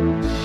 minha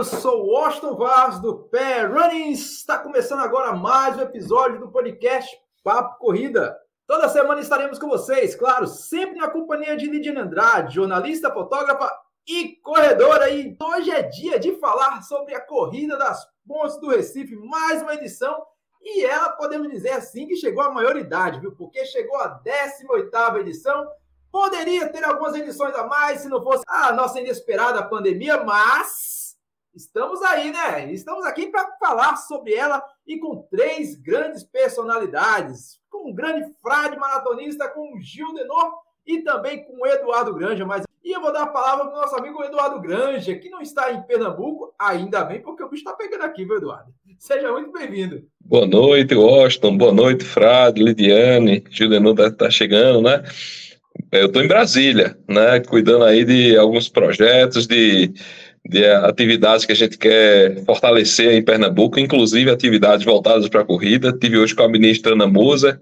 eu sou o Washington Vaz do Pé Running. Está começando agora mais um episódio do podcast Papo Corrida. Toda semana estaremos com vocês, claro, sempre na companhia de Lidiane Andrade, jornalista, fotógrafa e corredora. E hoje é dia de falar sobre a corrida das pontes do Recife, mais uma edição. E ela, podemos dizer assim, que chegou à maioridade, viu? Porque chegou a 18ª edição Poderia ter algumas edições a mais se não fosse a nossa inesperada pandemia, mas estamos aí, né? Estamos aqui para falar sobre ela e com três grandes personalidades. Com um grande frade maratonista, com o Gil Denor e também com o Eduardo Granja. Mas e eu vou dar a palavra para o nosso amigo Eduardo Granja, que não está em Pernambuco, ainda bem, porque o bicho está pegando aqui, viu, Eduardo? Seja muito bem-vindo. Boa noite, Washington. Boa noite, Frade, Lidiane. Gil Denor está chegando, né? Eu estou em Brasília, né, cuidando aí de alguns projetos, de, de atividades que a gente quer fortalecer em Pernambuco, inclusive atividades voltadas para a corrida. Tive hoje com a ministra Ana Moser.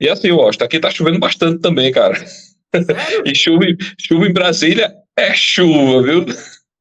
E assim, Washington, aqui está chovendo bastante também, cara. e chuva, chuva em Brasília é chuva, viu?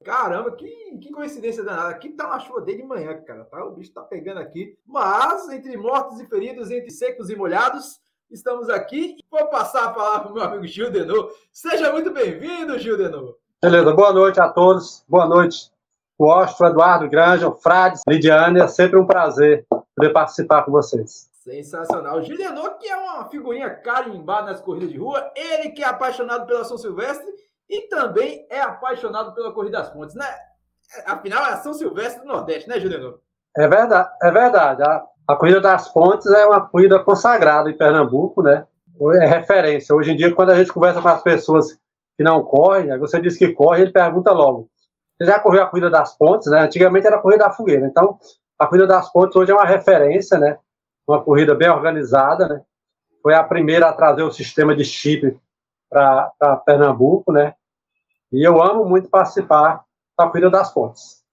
Caramba, que, que coincidência danada. Aqui tá uma chuva desde manhã, cara. Tá? O bicho tá pegando aqui. Mas, entre mortos e feridos, entre secos e molhados, estamos aqui. Vou passar a palavra para o meu amigo Gil Denô. Seja muito bem-vindo, Gil Denô. Beleza, boa noite a todos. Boa noite, Washington, Eduardo Granja, Frades, Lidiane. É sempre um prazer poder participar com vocês. Sensacional. Denô, que é uma figurinha carimbada nas corridas de rua, ele que é apaixonado pela São Silvestre e também é apaixonado pela Corrida das Pontes, né? Afinal, é a São Silvestre do Nordeste, né, Denô? É verdade, é verdade. A Corrida das Pontes é uma corrida consagrada em Pernambuco, né? É referência. Hoje em dia, quando a gente conversa com as pessoas que não correm, você diz que corre, ele pergunta logo: Você já correu a Corrida das Pontes? Né? Antigamente era a Corrida da Fogueira. Então, a Corrida das Pontes hoje é uma referência, né? Uma corrida bem organizada, né? Foi a primeira a trazer o sistema de chip para Pernambuco, né? E eu amo muito participar da Corrida das Pontes.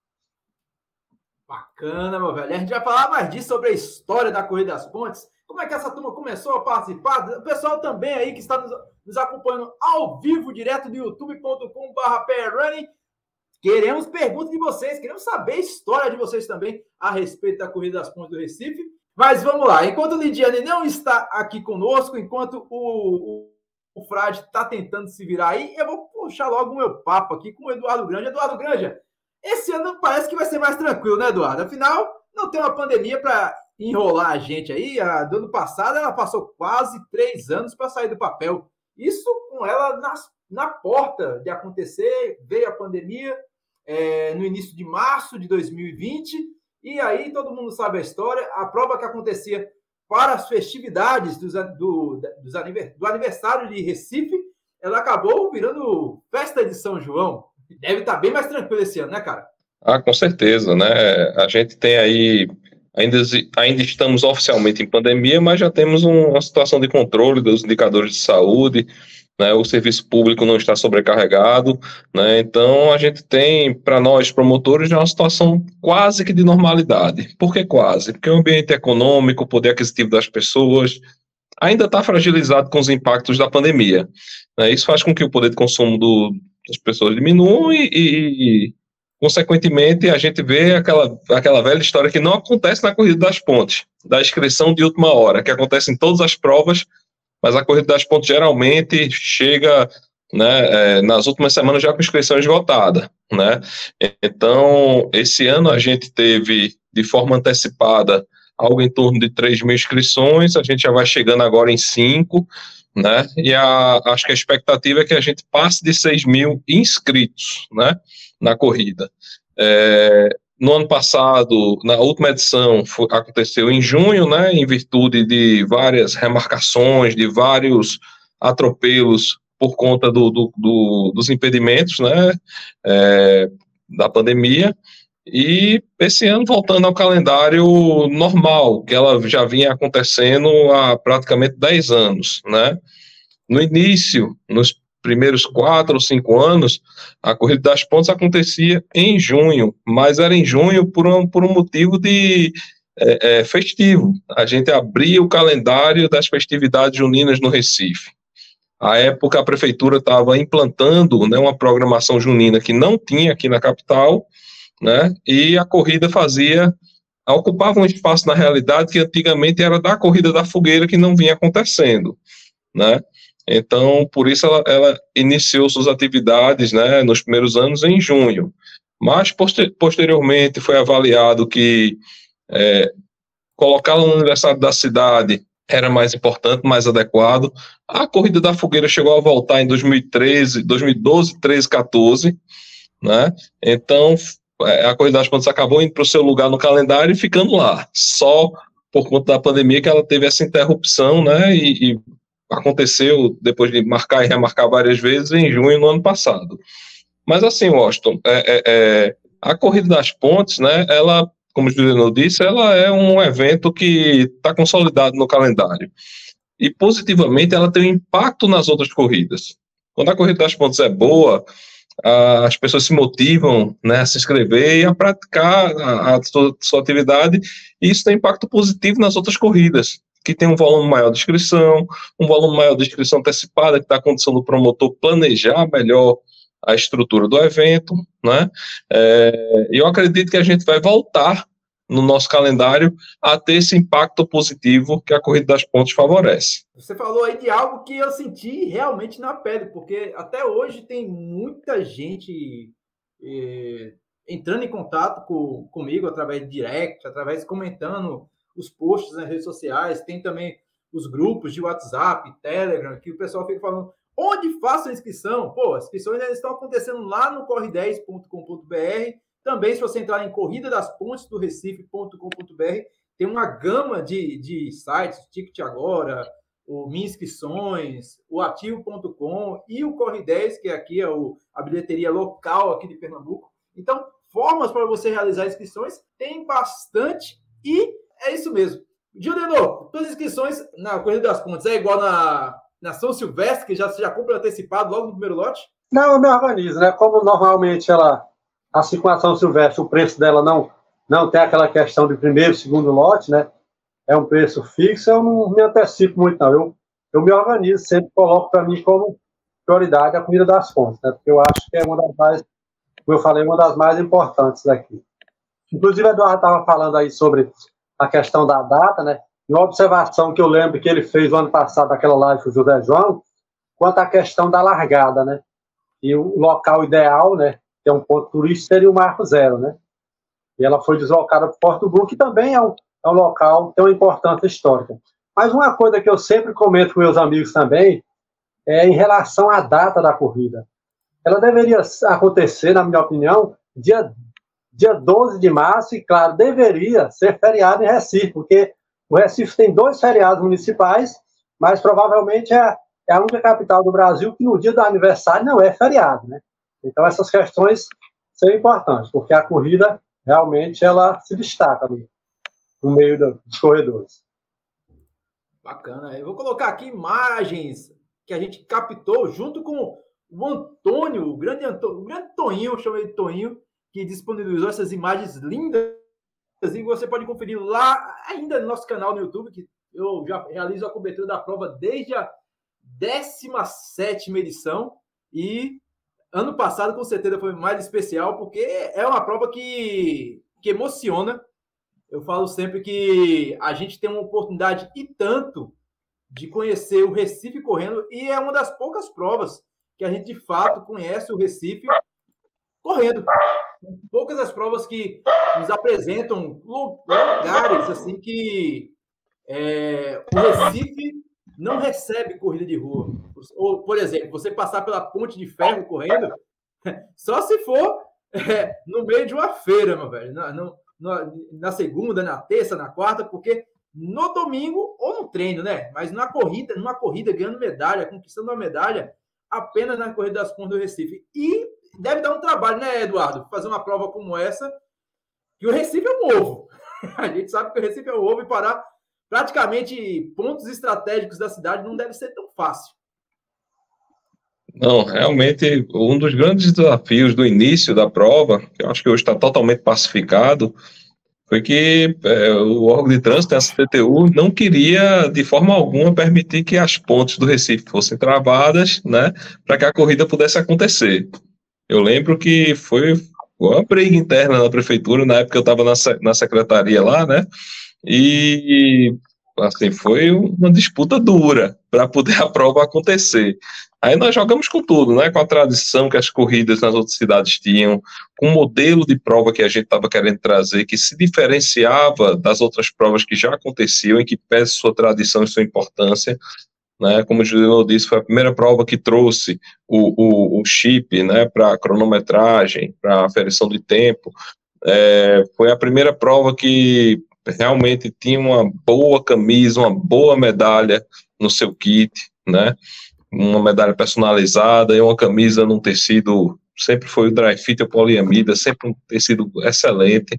Bacana, meu velho. A gente vai falar mais disso sobre a história da Corrida das Pontes. Como é que essa turma começou a participar? O pessoal também aí que está nos, nos acompanhando ao vivo, direto do youtube.com.br Queremos perguntas de vocês, queremos saber a história de vocês também a respeito da Corrida das Pontes do Recife. Mas vamos lá, enquanto o Lidiane não está aqui conosco, enquanto o, o, o Frade está tentando se virar aí, eu vou puxar logo o meu papo aqui com o Eduardo Granja. Eduardo Granja, esse ano parece que vai ser mais tranquilo, né, Eduardo? Afinal, não tem uma pandemia para enrolar a gente aí. A do ano passado ela passou quase três anos para sair do papel. Isso com ela nas, na porta de acontecer, veio a pandemia é, no início de março de 2020, e aí todo mundo sabe a história. A prova que acontecia para as festividades dos, do, dos, do aniversário de Recife, ela acabou virando festa de São João deve estar tá bem mais tranquilo esse ano, né, cara? Ah, com certeza, né? A gente tem aí. Ainda, ainda estamos oficialmente em pandemia, mas já temos uma situação de controle dos indicadores de saúde, né, o serviço público não está sobrecarregado, né, então a gente tem, para nós promotores, uma situação quase que de normalidade. Por que quase? Porque o ambiente econômico, o poder aquisitivo das pessoas ainda está fragilizado com os impactos da pandemia. Né, isso faz com que o poder de consumo do, as pessoas diminuem e, e, consequentemente, a gente vê aquela, aquela velha história que não acontece na corrida das pontes, da inscrição de última hora, que acontece em todas as provas, mas a corrida das pontes geralmente chega né, é, nas últimas semanas já com inscrição esgotada, né? Então, esse ano a gente teve de forma antecipada algo em torno de 3 mil inscrições, a gente já vai chegando agora em 5, né? E a, acho que a expectativa é que a gente passe de 6 mil inscritos, né? Na corrida. É, no ano passado, na última edição, foi, aconteceu em junho, né, em virtude de várias remarcações, de vários atropelos por conta do, do, do, dos impedimentos, né, é, da pandemia, e esse ano voltando ao calendário normal, que ela já vinha acontecendo há praticamente 10 anos, né. No início, nos primeiros quatro ou cinco anos, a Corrida das Pontes acontecia em junho, mas era em junho por um, por um motivo de é, é, festivo. A gente abria o calendário das festividades juninas no Recife. À época, a prefeitura estava implantando né, uma programação junina que não tinha aqui na capital, né, e a corrida fazia, ocupava um espaço na realidade que antigamente era da corrida da fogueira que não vinha acontecendo. Né? Então, por isso ela, ela iniciou suas atividades né, nos primeiros anos em junho. Mas, poster, posteriormente, foi avaliado que é, colocá-la no aniversário da cidade era mais importante, mais adequado. A Corrida da Fogueira chegou a voltar em 2013, 2012, 13, 14, né? Então, é, a Corrida das Pontes acabou indo para o seu lugar no calendário e ficando lá, só por conta da pandemia que ela teve essa interrupção, né? E, e aconteceu depois de marcar e remarcar várias vezes em junho no ano passado. Mas assim, Washington, é, é, é, a corrida das pontes, né? Ela, como o Juliano disse, ela é um evento que está consolidado no calendário e positivamente ela tem um impacto nas outras corridas. Quando a corrida das pontes é boa, as pessoas se motivam né, a se inscrever e a praticar a, a sua, sua, atividade, e isso tem impacto positivo nas outras corridas que tem um volume maior de inscrição, um volume maior de inscrição antecipada, que dá a condição do promotor planejar melhor a estrutura do evento, né? É, eu acredito que a gente vai voltar no nosso calendário a ter esse impacto positivo que a Corrida das Pontes favorece. Você falou aí de algo que eu senti realmente na pele, porque até hoje tem muita gente eh, entrando em contato com, comigo através de direct, através comentando os posts nas redes sociais, tem também os grupos de WhatsApp, Telegram, que o pessoal fica falando onde faço a inscrição? Pô, as inscrições ainda estão acontecendo lá no corre10.com.br. Também, se você entrar em corrida das pontes do Recife.com.br, tem uma gama de, de sites, Ticket Agora, o Minha Inscrições, o Ativo.com e o Corre 10, que aqui é o, a bilheteria local aqui de Pernambuco. Então, formas para você realizar inscrições tem bastante e é isso mesmo. Juliano, todas as inscrições na Corrida das Pontes é igual na, na São Silvestre, que já, já compra antecipado logo no primeiro lote? Não, eu me organizo, né? Como normalmente ela, assim como a São Silvestre, o preço dela não, não tem aquela questão de primeiro, segundo lote, né? É um preço fixo, eu não me antecipo muito, não. Eu, eu me organizo, sempre coloco para mim como prioridade a Corrida das Pontes, né? Porque eu acho que é uma das mais, como eu falei, uma das mais importantes daqui. Inclusive, o Eduardo estava falando aí sobre a questão da data, né? Uma observação que eu lembro que ele fez no ano passado, aquela live com o José João, quanto à questão da largada, né? E o local ideal, né? Que é um ponto turístico, seria o Marco Zero, né? E ela foi deslocada para Porto Bru, que também é um, é um local que tem uma importância histórica. Mas uma coisa que eu sempre comento com meus amigos também é em relação à data da corrida. Ela deveria acontecer, na minha opinião, dia dia 12 de março, e claro, deveria ser feriado em Recife, porque o Recife tem dois feriados municipais, mas provavelmente é, é a única capital do Brasil que no dia do aniversário não é feriado, né? Então essas questões são importantes, porque a corrida realmente ela se destaca ali, no meio dos corredores. Bacana. Eu vou colocar aqui imagens que a gente captou junto com o Antônio, o grande Antônio, o grande Toninho, eu chamei de Toninho, que disponibilizou essas imagens lindas e você pode conferir lá ainda no nosso canal no YouTube, que eu já realizo a cobertura da prova desde a 17 edição e ano passado com certeza foi mais especial porque é uma prova que, que emociona. Eu falo sempre que a gente tem uma oportunidade e tanto de conhecer o Recife correndo e é uma das poucas provas que a gente de fato conhece o Recife correndo poucas as provas que nos apresentam lugares assim que é, o Recife não recebe corrida de rua. Ou, por exemplo, você passar pela ponte de ferro correndo, só se for é, no meio de uma feira, meu velho. Na, na, segunda, na terça, na quarta, porque no domingo ou no treino, né? Mas na corrida, numa corrida ganhando medalha, conquistando uma medalha, apenas na corrida das pontas do Recife. E deve dar um trabalho, né, Eduardo? Fazer uma prova como essa, que o Recife é um ovo. A gente sabe que o Recife é um ovo e parar praticamente pontos estratégicos da cidade não deve ser tão fácil. Não, realmente, um dos grandes desafios do início da prova, que eu acho que hoje está totalmente pacificado, foi que é, o órgão de trânsito, a CTTU, não queria, de forma alguma, permitir que as pontes do Recife fossem travadas, né, para que a corrida pudesse acontecer. Eu lembro que foi uma briga interna na prefeitura, na época eu estava na, na secretaria lá, né, e assim, foi uma disputa dura para poder a prova acontecer. Aí nós jogamos com tudo, né? Com a tradição que as corridas nas outras cidades tinham, com o modelo de prova que a gente estava querendo trazer, que se diferenciava das outras provas que já aconteciam e que pese sua tradição e sua importância. Né? Como o Juliano disse, foi a primeira prova que trouxe o, o, o chip né, para cronometragem, para aferição de tempo. É, foi a primeira prova que realmente tinha uma boa camisa, uma boa medalha no seu kit, né? uma medalha personalizada e uma camisa num tecido, sempre foi o dry fit ou poliamida, sempre um tecido excelente,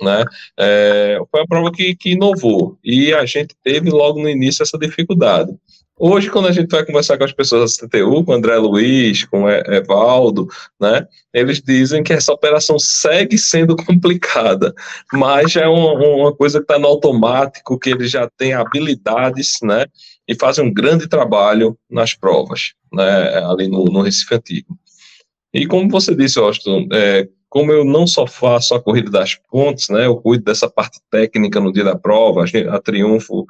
né, é, foi uma prova que, que inovou, e a gente teve logo no início essa dificuldade. Hoje, quando a gente vai conversar com as pessoas da CTU, com André Luiz, com Evaldo, né, eles dizem que essa operação segue sendo complicada, mas é uma, uma coisa que está no automático, que eles já têm habilidades, né, e fazem um grande trabalho nas provas, né, ali no, no Recife Antigo. E como você disse, Austin, é, como eu não só faço a corrida das pontes, né, eu cuido dessa parte técnica no dia da prova, a, a Triunfo,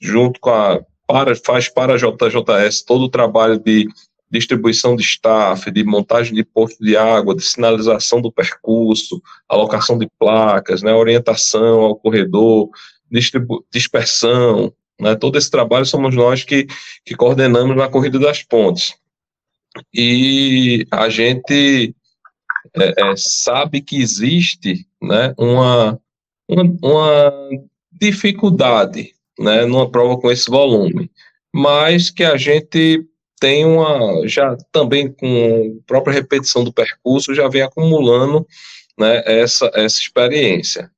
junto com a, para, faz para a JJS todo o trabalho de distribuição de staff, de montagem de posto de água, de sinalização do percurso, alocação de placas, né, orientação ao corredor, dispersão, né? Todo esse trabalho somos nós que, que coordenamos na Corrida das Pontes. E a gente é, é, sabe que existe né, uma, uma, uma dificuldade né, numa prova com esse volume, mas que a gente tem uma, já também com a própria repetição do percurso, já vem acumulando né, essa, essa experiência.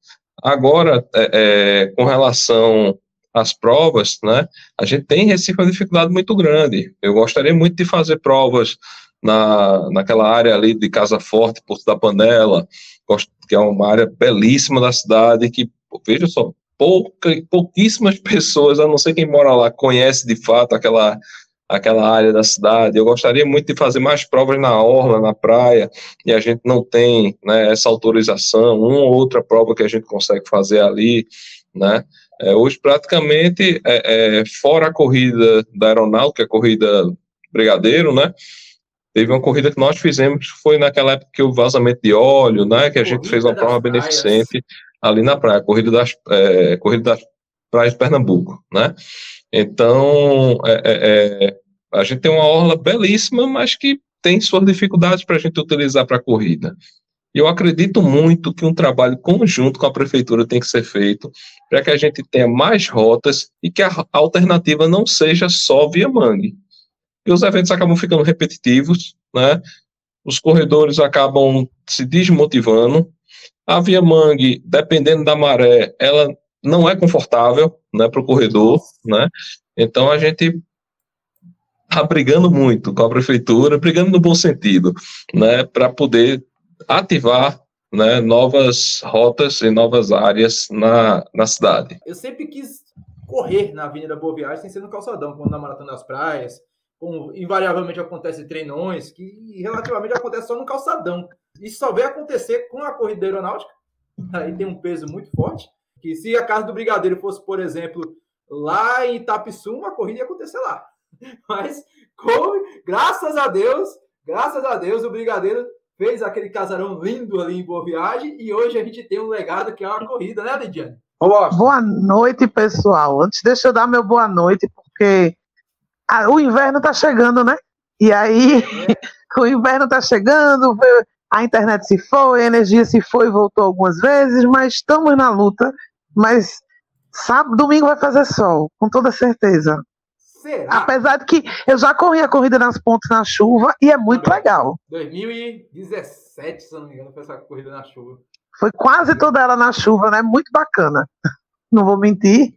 Agora, é, é, com relação as provas, né, a gente tem em Recife uma dificuldade muito grande. Eu gostaria muito de fazer provas na, naquela área ali de Casa Forte, Porto da Panela, que é uma área belíssima da cidade, que, veja só, pouca, pouquíssimas pessoas, a não ser quem mora lá, conhece de fato aquela, aquela área da cidade. Eu gostaria muito de fazer mais provas na orla, na praia, e a gente não tem né, essa autorização, uma ou outra prova que a gente consegue fazer ali, né? É, hoje, praticamente, é, é, fora a corrida da aeronáutica, a corrida brigadeiro, né? Teve uma corrida que nós fizemos, foi naquela época que o vazamento de óleo, né? Que a gente fez uma prova beneficente ali na praia, corrida das, é, corrida das praias de Pernambuco, né? Então, é, é, é, a gente tem uma orla belíssima, mas que tem suas dificuldades para a gente utilizar para a corrida. Eu acredito muito que um trabalho conjunto com a prefeitura tem que ser feito para que a gente tenha mais rotas e que a alternativa não seja só via mangue. E os eventos acabam ficando repetitivos, né? Os corredores acabam se desmotivando. A via mangue, dependendo da maré, ela não é confortável, né, para o corredor, né? Então a gente está brigando muito com a prefeitura, brigando no bom sentido, né, para poder ativar né, novas rotas e novas áreas na, na cidade. Eu sempre quis correr na Avenida Boa Viagem sem ser no calçadão, como na Maratona das Praias, como invariavelmente acontece treinões, que relativamente acontece só no calçadão. Isso só veio acontecer com a corrida aeronáutica, aí tem um peso muito forte, que se a casa do Brigadeiro fosse, por exemplo, lá em Itapissum, a corrida ia acontecer lá. Mas, com, graças a Deus, graças a Deus, o Brigadeiro fez aquele casarão lindo ali em Boa Viagem e hoje a gente tem um legado que é uma corrida, né, Lidiane? Boa noite, pessoal. Antes, deixa eu dar meu boa noite, porque o inverno tá chegando, né? E aí, é. o inverno tá chegando, A internet se foi, a energia se foi e voltou algumas vezes, mas estamos na luta. Mas sábado, domingo vai fazer sol, com toda certeza. Será? Apesar de que eu já corri a corrida nas pontes na chuva e é muito Também. legal. 2017, se eu não me engano, foi essa corrida na chuva. Foi quase toda ela na chuva, né? Muito bacana. Não vou mentir.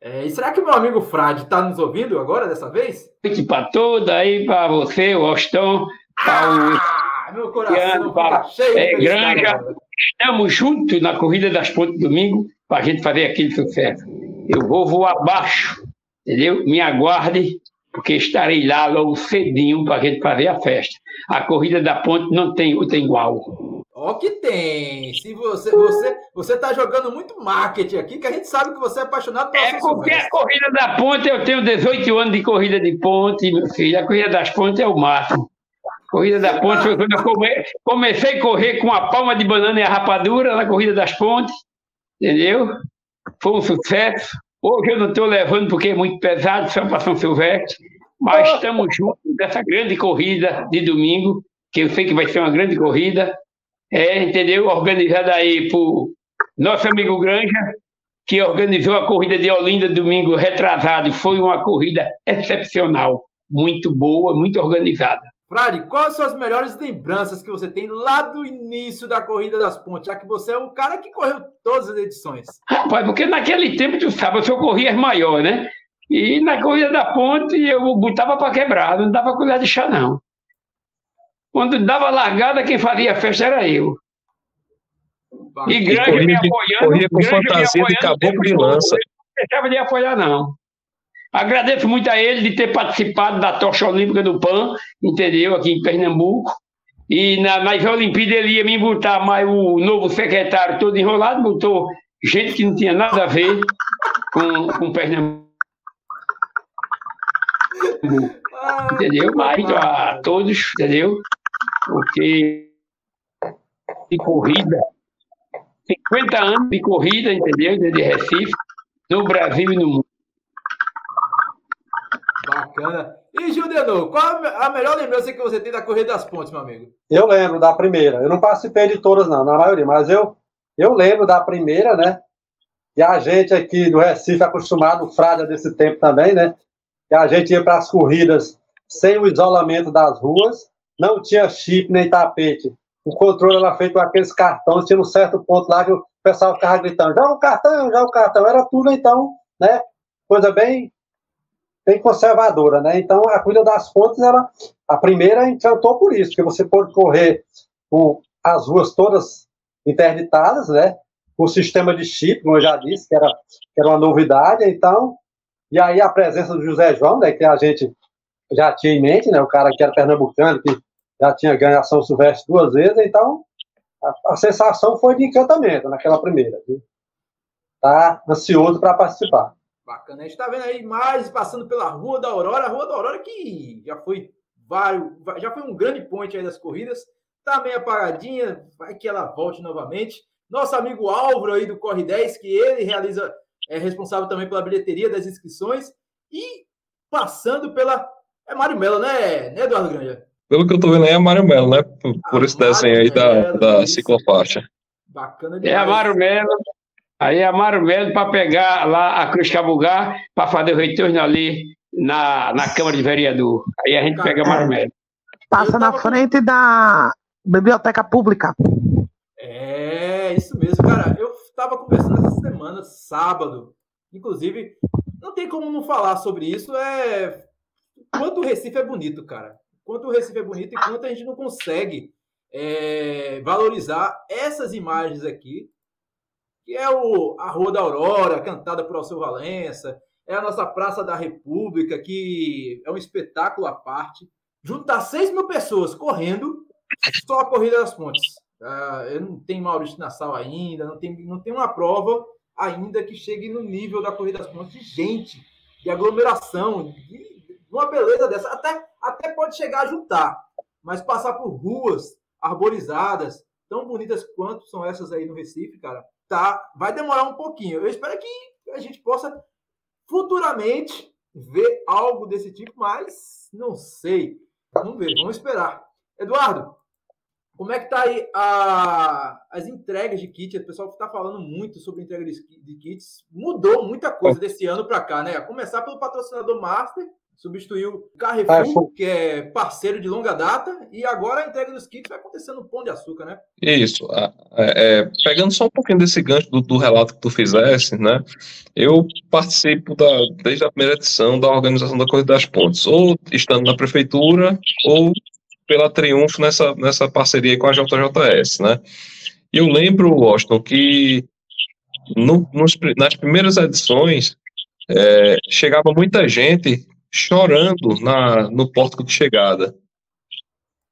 É, e será que o meu amigo Frade está nos ouvindo agora, dessa vez? para todos, aí para você, o Austin, para o Ah, meu coração fala, cheio de é, felicidade Granja. Estamos juntos na Corrida das Pontes domingo para a gente fazer aquele sucesso. Eu vou voar abaixo, entendeu? Me aguarde, porque estarei lá logo cedinho para a gente fazer a festa. A Corrida da Ponte não tem outra igual. Ó que tem. Se você, você, você tá jogando muito marketing aqui, que a gente sabe que você é apaixonado pela É porque a. Corrida da Ponte, eu tenho 18 anos de Corrida de Ponte, meu filho. A Corrida das Pontes é o máximo. Corrida da Ponte foi quando eu come- comecei a correr com a palma de banana e a rapadura na Corrida das Pontes, entendeu? Foi um sucesso. Hoje eu não estou levando porque é muito pesado, só para São Silvestre, mas estamos juntos nessa grande corrida de domingo, que eu sei que vai ser uma grande corrida, é, entendeu? Organizada aí por nosso amigo Granja, que organizou a corrida de Olinda domingo retrasado. Foi uma corrida excepcional, muito boa, muito organizada. Frade, quais são as melhores lembranças que você tem lá do início da Corrida das Pontes? Já que você é um cara que correu todas as edições. Rapaz, porque naquele tempo, tu sabe, eu só corria as maiores, né? E na corrida da ponte eu botava para quebrar, não dava colher de chá, não. Quando dava largada, quem fazia a festa era eu. E Granja corria me apoiando. corria com fantasia de apoiando o caboclo de lança. Não deixava de apoiar, não. Agradeço muito a ele de ter participado da tocha olímpica do PAN, entendeu? Aqui em Pernambuco. E na, nas Olimpíadas ele ia me botar, mas o novo secretário todo enrolado botou gente que não tinha nada a ver com, com Pernambuco, entendeu? Mas a todos, entendeu? Porque de corrida, 50 anos de corrida, entendeu? De Recife, no Brasil e no mundo. Bacana. E Juliano, qual a melhor lembrança que você tem da Corrida das Pontes, meu amigo? Eu lembro da primeira. Eu não participei de todas, não, na maioria, mas eu, eu lembro da primeira, né? E a gente aqui do Recife, acostumado, Frada desse tempo também, né? Que a gente ia para as corridas sem o isolamento das ruas, não tinha chip nem tapete. O controle era feito com aqueles cartões, tinha um certo ponto lá que o pessoal ficava gritando: já o cartão, já o cartão. Era tudo, então, né? Coisa bem, bem conservadora, né? Então, a corrida das pontes era a primeira encantou por isso, porque você pode correr com as ruas todas interditadas, né? Com o sistema de chip, como eu já disse, que era, que era uma novidade, então. E aí a presença do José João, né? Que a gente já tinha em mente, né? O cara que era pernambucano, que já tinha ganho a São Silvestre duas vezes, então a, a sensação foi de encantamento naquela primeira. Viu? Tá ansioso para participar. Bacana. A gente tá vendo aí imagens passando pela Rua da Aurora. A Rua da Aurora que já foi vários, já foi um grande ponte aí das corridas. Tá meio apagadinha, vai que ela volte novamente. Nosso amigo Álvaro aí do Corre 10, que ele realiza, é responsável também pela bilheteria das inscrições. E passando pela. É Mário Melo, né, né Eduardo Granja? Pelo que eu tô vendo aí, é Mário Melo, né? Por, por Ah, esse desenho aí da, Mário Melo, da ciclofaixa. Bacana É demais. Amaro Melo, aí é Amaro Melo para pegar lá a Cruz Cabugá para fazer o retorno ali na, na Câmara de Vereador. Aí a gente pega Amaro Melo. Passa na frente da biblioteca pública. É, isso mesmo, cara. Eu estava conversando essa semana, sábado. Inclusive, não tem como não falar sobre isso. É quanto o Recife é bonito, cara. Quanto o Recife é bonito e quanto a gente não consegue é, valorizar essas imagens aqui, que é o, a Rua da Aurora, cantada por Alceu Valença, é a nossa Praça da República, que é um espetáculo à parte. Juntar 6 mil pessoas correndo, só a Corrida das Pontes. Ah, eu não tenho Maurício Nassau ainda, não tem, não tem uma prova ainda que chegue no nível da Corrida das Pontes de gente, de aglomeração, de uma beleza dessa. Até, até pode chegar a juntar, mas passar por ruas arborizadas, tão bonitas quanto são essas aí no Recife, cara, tá, vai demorar um pouquinho. Eu espero que a gente possa futuramente ver algo desse tipo, mas não sei. Vamos ver, vamos esperar. Eduardo, Como é que tá aí a, as entregas de kits? O pessoal está falando muito sobre entrega de, de kits. Mudou muita coisa desse ano para cá, né? A começar pelo patrocinador Master, substituiu o Carrefour, que é parceiro de longa data, e agora a entrega dos kits vai acontecer no Pão de Açúcar, né? Isso. É, é, pegando só um pouquinho desse gancho do, do, relato que tu fizesse, né? Eu participo da, desde a primeira edição da organização da Corrida das Pontes, ou estando na prefeitura, ou pela Triunfo nessa, nessa parceria com a JJS, né? E eu lembro, Washington, que no, nos, nas primeiras edições é, chegava muita gente chorando na, no pórtico de chegada,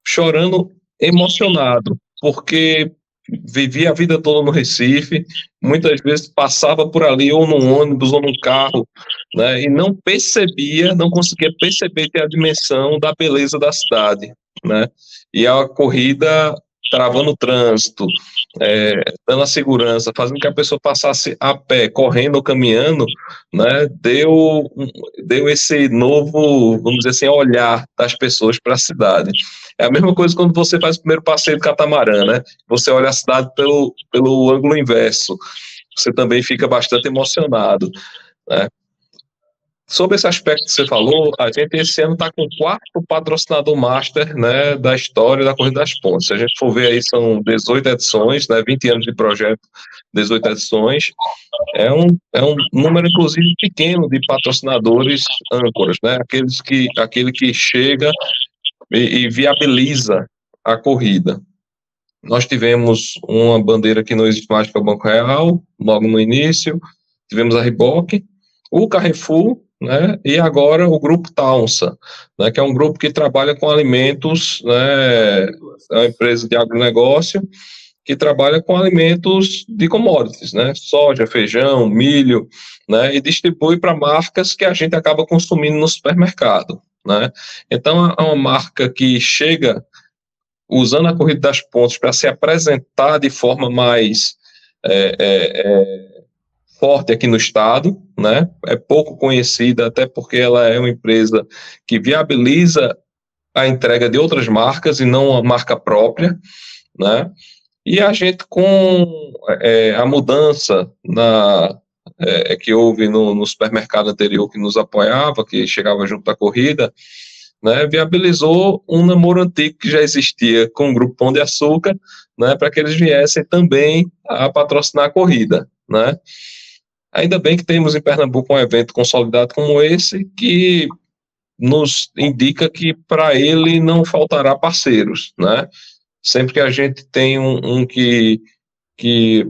chorando emocionado, porque vivia a vida toda no Recife, muitas vezes passava por ali ou num ônibus ou num carro, né, e não percebia, não conseguia perceber ter a dimensão da beleza da cidade, né, e a corrida travando o trânsito, é, dando a segurança, fazendo que a pessoa passasse a pé, correndo ou caminhando, né, deu, deu esse novo, vamos dizer assim, olhar das pessoas para a cidade. É a mesma coisa quando você faz o primeiro passeio de catamarã, né? Você olha a cidade pelo, pelo ângulo inverso. Você também fica bastante emocionado, né? Sobre esse aspecto que você falou, a gente esse ano está com o quarto patrocinador master né, da história da Corrida das Pontes. Se a gente for ver aí, são 18 edições, né, 20 anos de projeto, 18 edições. É um, é um número, inclusive, pequeno de patrocinadores âncoras, né, aqueles que, aquele que chega e, e viabiliza a corrida. Nós tivemos uma bandeira que não existe mais, que é o Banco Real, logo no início, tivemos a Riboc, o Carrefour, né, e agora o Grupo Taunsa, né, que é um grupo que trabalha com alimentos, né, é uma empresa de agronegócio, que trabalha com alimentos de commodities, né, soja, feijão, milho, né, e distribui para marcas que a gente acaba consumindo no supermercado, né? Então, é uma marca que chega usando a corrida das pontes para se apresentar de forma mais é, é, é, forte aqui no estado, né? É pouco conhecida, até porque ela é uma empresa que viabiliza a entrega de outras marcas e não a marca própria, né? E a gente com é, a mudança na é, é, que houve no, no, supermercado anterior que nos apoiava, que chegava junto da corrida, né, viabilizou um namoro antigo que já existia com o Grupo Pão de Açúcar, né, para que eles viessem também a patrocinar a corrida, né. Ainda bem que temos em Pernambuco um evento consolidado como esse, que nos indica que para ele não faltará parceiros, né? Sempre que a gente tem um, um que, que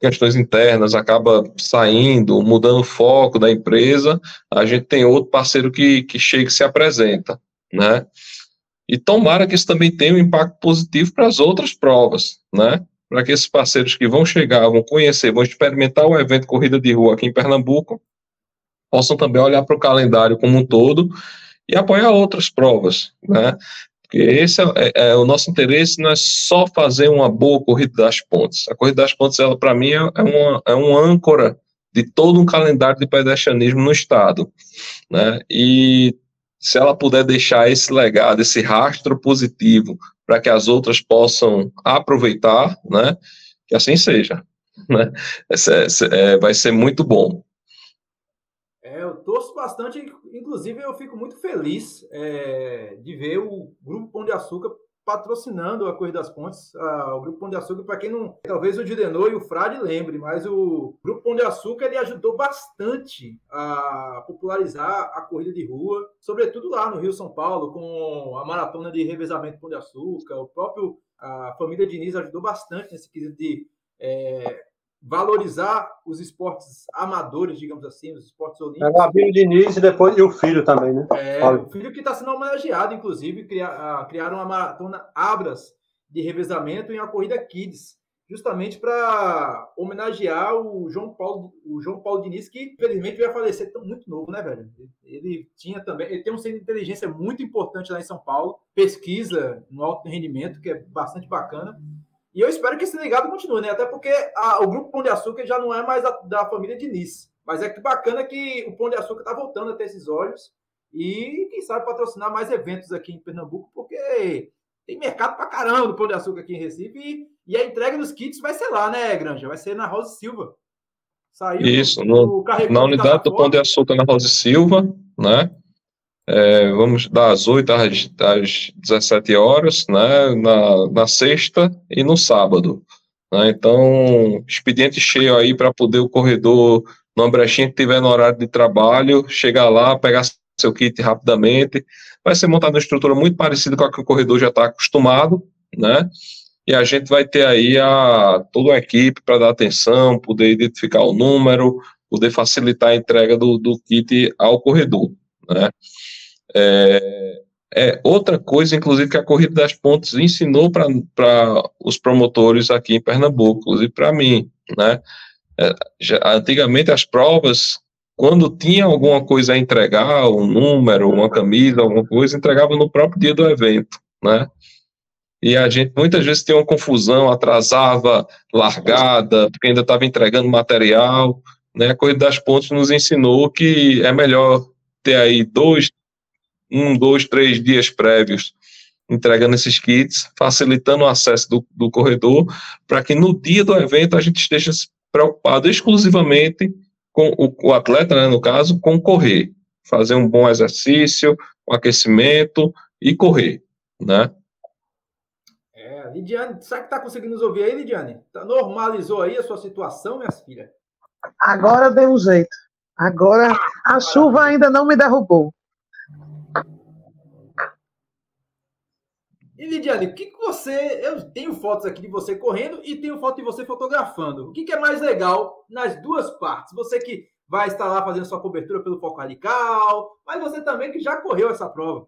questões internas, acaba saindo, mudando o foco da empresa, a gente tem outro parceiro que, que chega e se apresenta, né? E tomara que isso também tenha um impacto positivo para as outras provas, né? Para que esses parceiros que vão chegar, vão conhecer, vão experimentar o evento Corrida de Rua aqui em Pernambuco, possam também olhar para o calendário como um todo e apoiar outras provas, né? Porque esse é, é, é, o nosso interesse, não é só fazer uma boa corrida das pontes. A corrida das pontes, ela para mim é, é, uma, é uma âncora de todo um calendário de pedestrianismo no estado, né? E se ela puder deixar esse legado, esse rastro positivo para que as outras possam aproveitar, né? Que assim seja, né? Esse, é, vai ser muito bom. É, eu torço bastante, inclusive eu fico muito feliz é, de ver o Grupo Pão de Açúcar patrocinando a Corrida das Pontes. Ah, o Grupo Pão de Açúcar, para quem não. Talvez o Didenô e o Frade lembre, mas o Grupo Pão de Açúcar ele ajudou bastante a popularizar a corrida de rua, sobretudo lá no Rio São Paulo, com a maratona de revezamento Pão de Açúcar. O próprio. A família Diniz ajudou bastante nesse quesito de é, valorizar os esportes amadores, digamos assim, os esportes olímpicos. É o Abílio Diniz e depois e o filho também, né? É, o filho que está sendo homenageado, inclusive, criar, criaram uma maratona Abras de revezamento em uma corrida Kids, justamente para homenagear o João Paulo, o João Paulo Diniz, que infelizmente vai falecer tão muito novo, né, velho? Ele tinha também, ele tem um centro de inteligência muito importante lá em São Paulo, pesquisa no alto rendimento, que é bastante bacana. E eu espero que esse legado continue, né? Até porque a, o Grupo Pão de Açúcar já não é mais a, da família Diniz. Mas é que bacana que o Pão de Açúcar está voltando a ter esses olhos e, quem sabe, patrocinar mais eventos aqui em Pernambuco, porque tem mercado pra caramba do Pão de Açúcar aqui em Recife e, e a entrega dos kits vai ser lá, né, Granja? Vai ser na Rosa Silva. Saiu Isso, no, na unidade do Pão de Açúcar na Rosa Silva, né? É, vamos das 8 às, às 17 horas, né? Na, na sexta e no sábado. Né? Então, expediente cheio aí para poder o corredor, numa brechinha que tiver no horário de trabalho, chegar lá, pegar seu kit rapidamente. Vai ser montada uma estrutura muito parecida com a que o corredor já está acostumado, né? E a gente vai ter aí a, toda a equipe para dar atenção, poder identificar o número, poder facilitar a entrega do, do kit ao corredor, né? É, é outra coisa, inclusive, que a Corrida das Pontes ensinou para os promotores aqui em Pernambuco, e para mim, né? É, já, antigamente as provas, quando tinha alguma coisa a entregar, um número, uma camisa, alguma coisa, entregava no próprio dia do evento, né? E a gente muitas vezes tinha uma confusão, atrasava largada, porque ainda estava entregando material, né? A Corrida das Pontes nos ensinou que é melhor ter aí dois, um, dois, três dias prévios entregando esses kits, facilitando o acesso do, do corredor, para que no dia do evento a gente esteja preocupado exclusivamente com o, o atleta, né, no caso, com correr, fazer um bom exercício, um aquecimento e correr, né? É, Lidiane, será que está conseguindo nos ouvir aí, Lidiane? Tá, normalizou aí a sua situação, minhas filhas? Agora deu um jeito. Agora a chuva ainda não me derrubou. E Lidiane, o que, que você. Eu tenho fotos aqui de você correndo e tenho foto de você fotografando. O que, que é mais legal nas duas partes? Você que vai estar lá fazendo sua cobertura pelo Foco Radical, mas você também que já correu essa prova.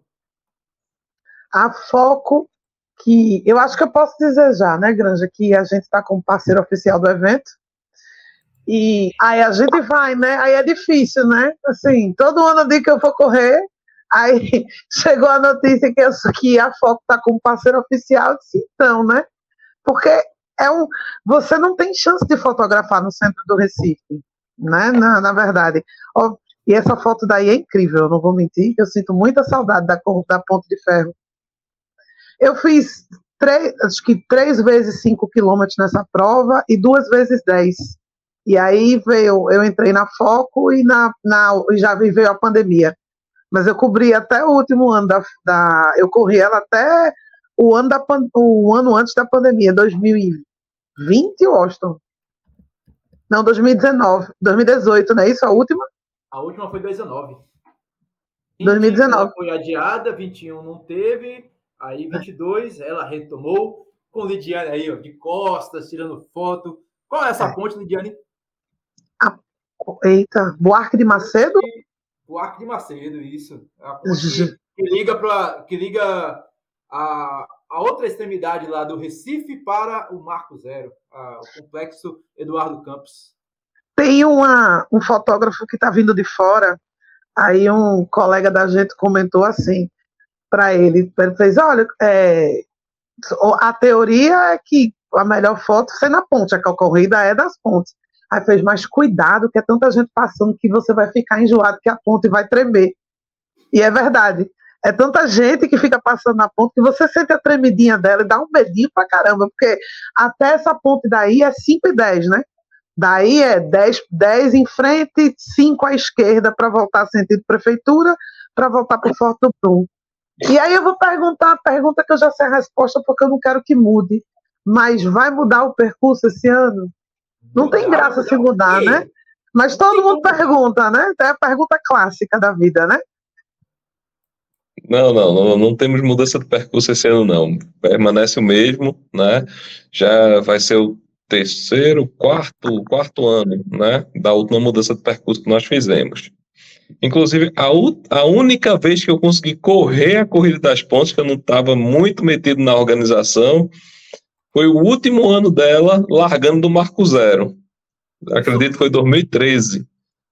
A Foco, que eu acho que eu posso dizer já, né, Granja, que a gente está como parceiro oficial do evento. E aí a gente vai, né? Aí é difícil, né? Assim, todo ano de que eu for correr, Aí chegou a notícia que, eu, que a Foco está como parceiro oficial, disse, então, né? Porque é um, você não tem chance de fotografar no centro do Recife, né? Na, na verdade. Ó, e essa foto daí é incrível, eu não vou mentir, eu sinto muita saudade da, da Ponte de Ferro. Eu fiz três, acho que três vezes cinco quilômetros nessa prova e duas vezes dez. E aí veio, eu entrei na Foco e na, na já veio a pandemia mas eu cobri até o último ano da, da eu corri ela até o ano, da, o ano antes da pandemia, 2020, Washington. Não, 2019, 2018, não é isso a última? A última foi 2019. 2019. Foi adiada, 21 não teve, aí 22 ela retomou com Lidiane aí, ó, de costas, tirando foto. Qual é essa é. ponte, Lidiane? A, eita, Buarque de Macedo? O Arco de Macedo, isso. A ponte que liga, pra, que liga a, a outra extremidade lá do Recife para o Marco Zero, a, o complexo Eduardo Campos. Tem uma, um fotógrafo que está vindo de fora, aí um colega da gente comentou assim para ele, ele fez, olha, é, a teoria é que a melhor foto é na ponte, a corrida é das pontes. Aí fez, mas cuidado, que é tanta gente passando que você vai ficar enjoado, que a ponte vai tremer. E é verdade. É tanta gente que fica passando na ponte que você sente a tremidinha dela e dá um medinho pra caramba, porque até essa ponte daí é 5 e 10, né? Daí é 10, 10 em frente, 5 à esquerda para voltar sentido prefeitura, para voltar para o Forte do Brum. E aí eu vou perguntar a pergunta que eu já sei a resposta, porque eu não quero que mude. Mas vai mudar o percurso esse ano? Não tem graça se mudar, né? Mas todo mundo pergunta, né? É a pergunta clássica da vida, né? Não, não, não, não temos mudança de percurso esse ano, não. Permanece o mesmo, né? Já vai ser o terceiro, quarto, quarto ano, né? Da última mudança de percurso que nós fizemos. Inclusive, a, a única vez que eu consegui correr a Corrida das Pontes, que eu não estava muito metido na organização, foi o último ano dela largando do Marco Zero. Acredito que foi 2013,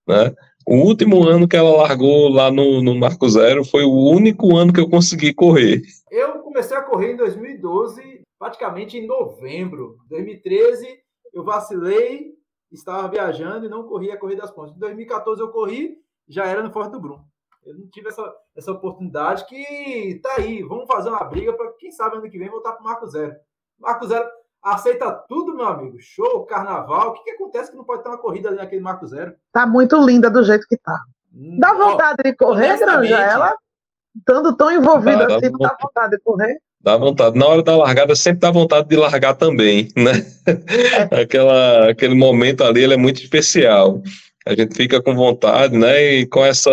né? O último ano que ela largou lá no, no Marco Zero foi o único ano que eu consegui correr. Eu comecei a correr em 2012, praticamente em novembro. 2013 eu vacilei, estava viajando e não corri a Corrida das Pontes. Em 2014 eu corri, já era no Forte do Brum. Eu não tive essa, essa oportunidade que tá aí. Vamos fazer uma briga para, quem sabe, ano que vem voltar para o Marco Zero. Marco Zero aceita tudo, meu amigo. Show, carnaval. O que, que acontece que não pode ter uma corrida ali naquele Marco Zero? Tá muito linda do jeito que tá. Hum, dá vontade de correr, Granja? Ela, estando tão envolvida dá, assim, dá, dá vontade de correr? Dá vontade. Na hora da largada, sempre dá vontade de largar também, né? É. Aquela, aquele momento ali, ele é muito especial a gente fica com vontade, né? E com essa.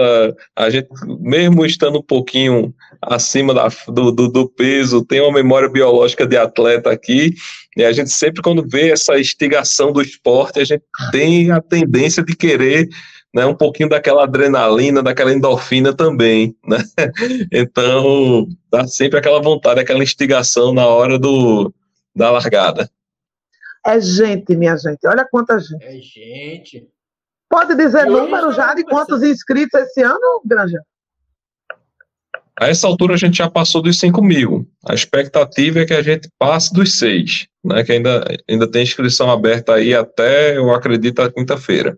A gente, mesmo estando um pouquinho acima da, do, do, do, peso, tem uma memória biológica de atleta aqui, e a gente sempre, quando vê essa instigação do esporte, a gente tem a tendência de querer. Né, um pouquinho daquela adrenalina, daquela endorfina também, né? Então, dá sempre aquela vontade, aquela instigação na hora do, da largada. É gente, minha gente. Olha quanta gente. É gente. Pode dizer número já de quantos inscritos esse ano, Granja? A essa altura a gente já passou dos 5 mil. A expectativa é que a gente passe dos 6, né? Que ainda, ainda tem inscrição aberta aí até, eu acredito, a quinta-feira.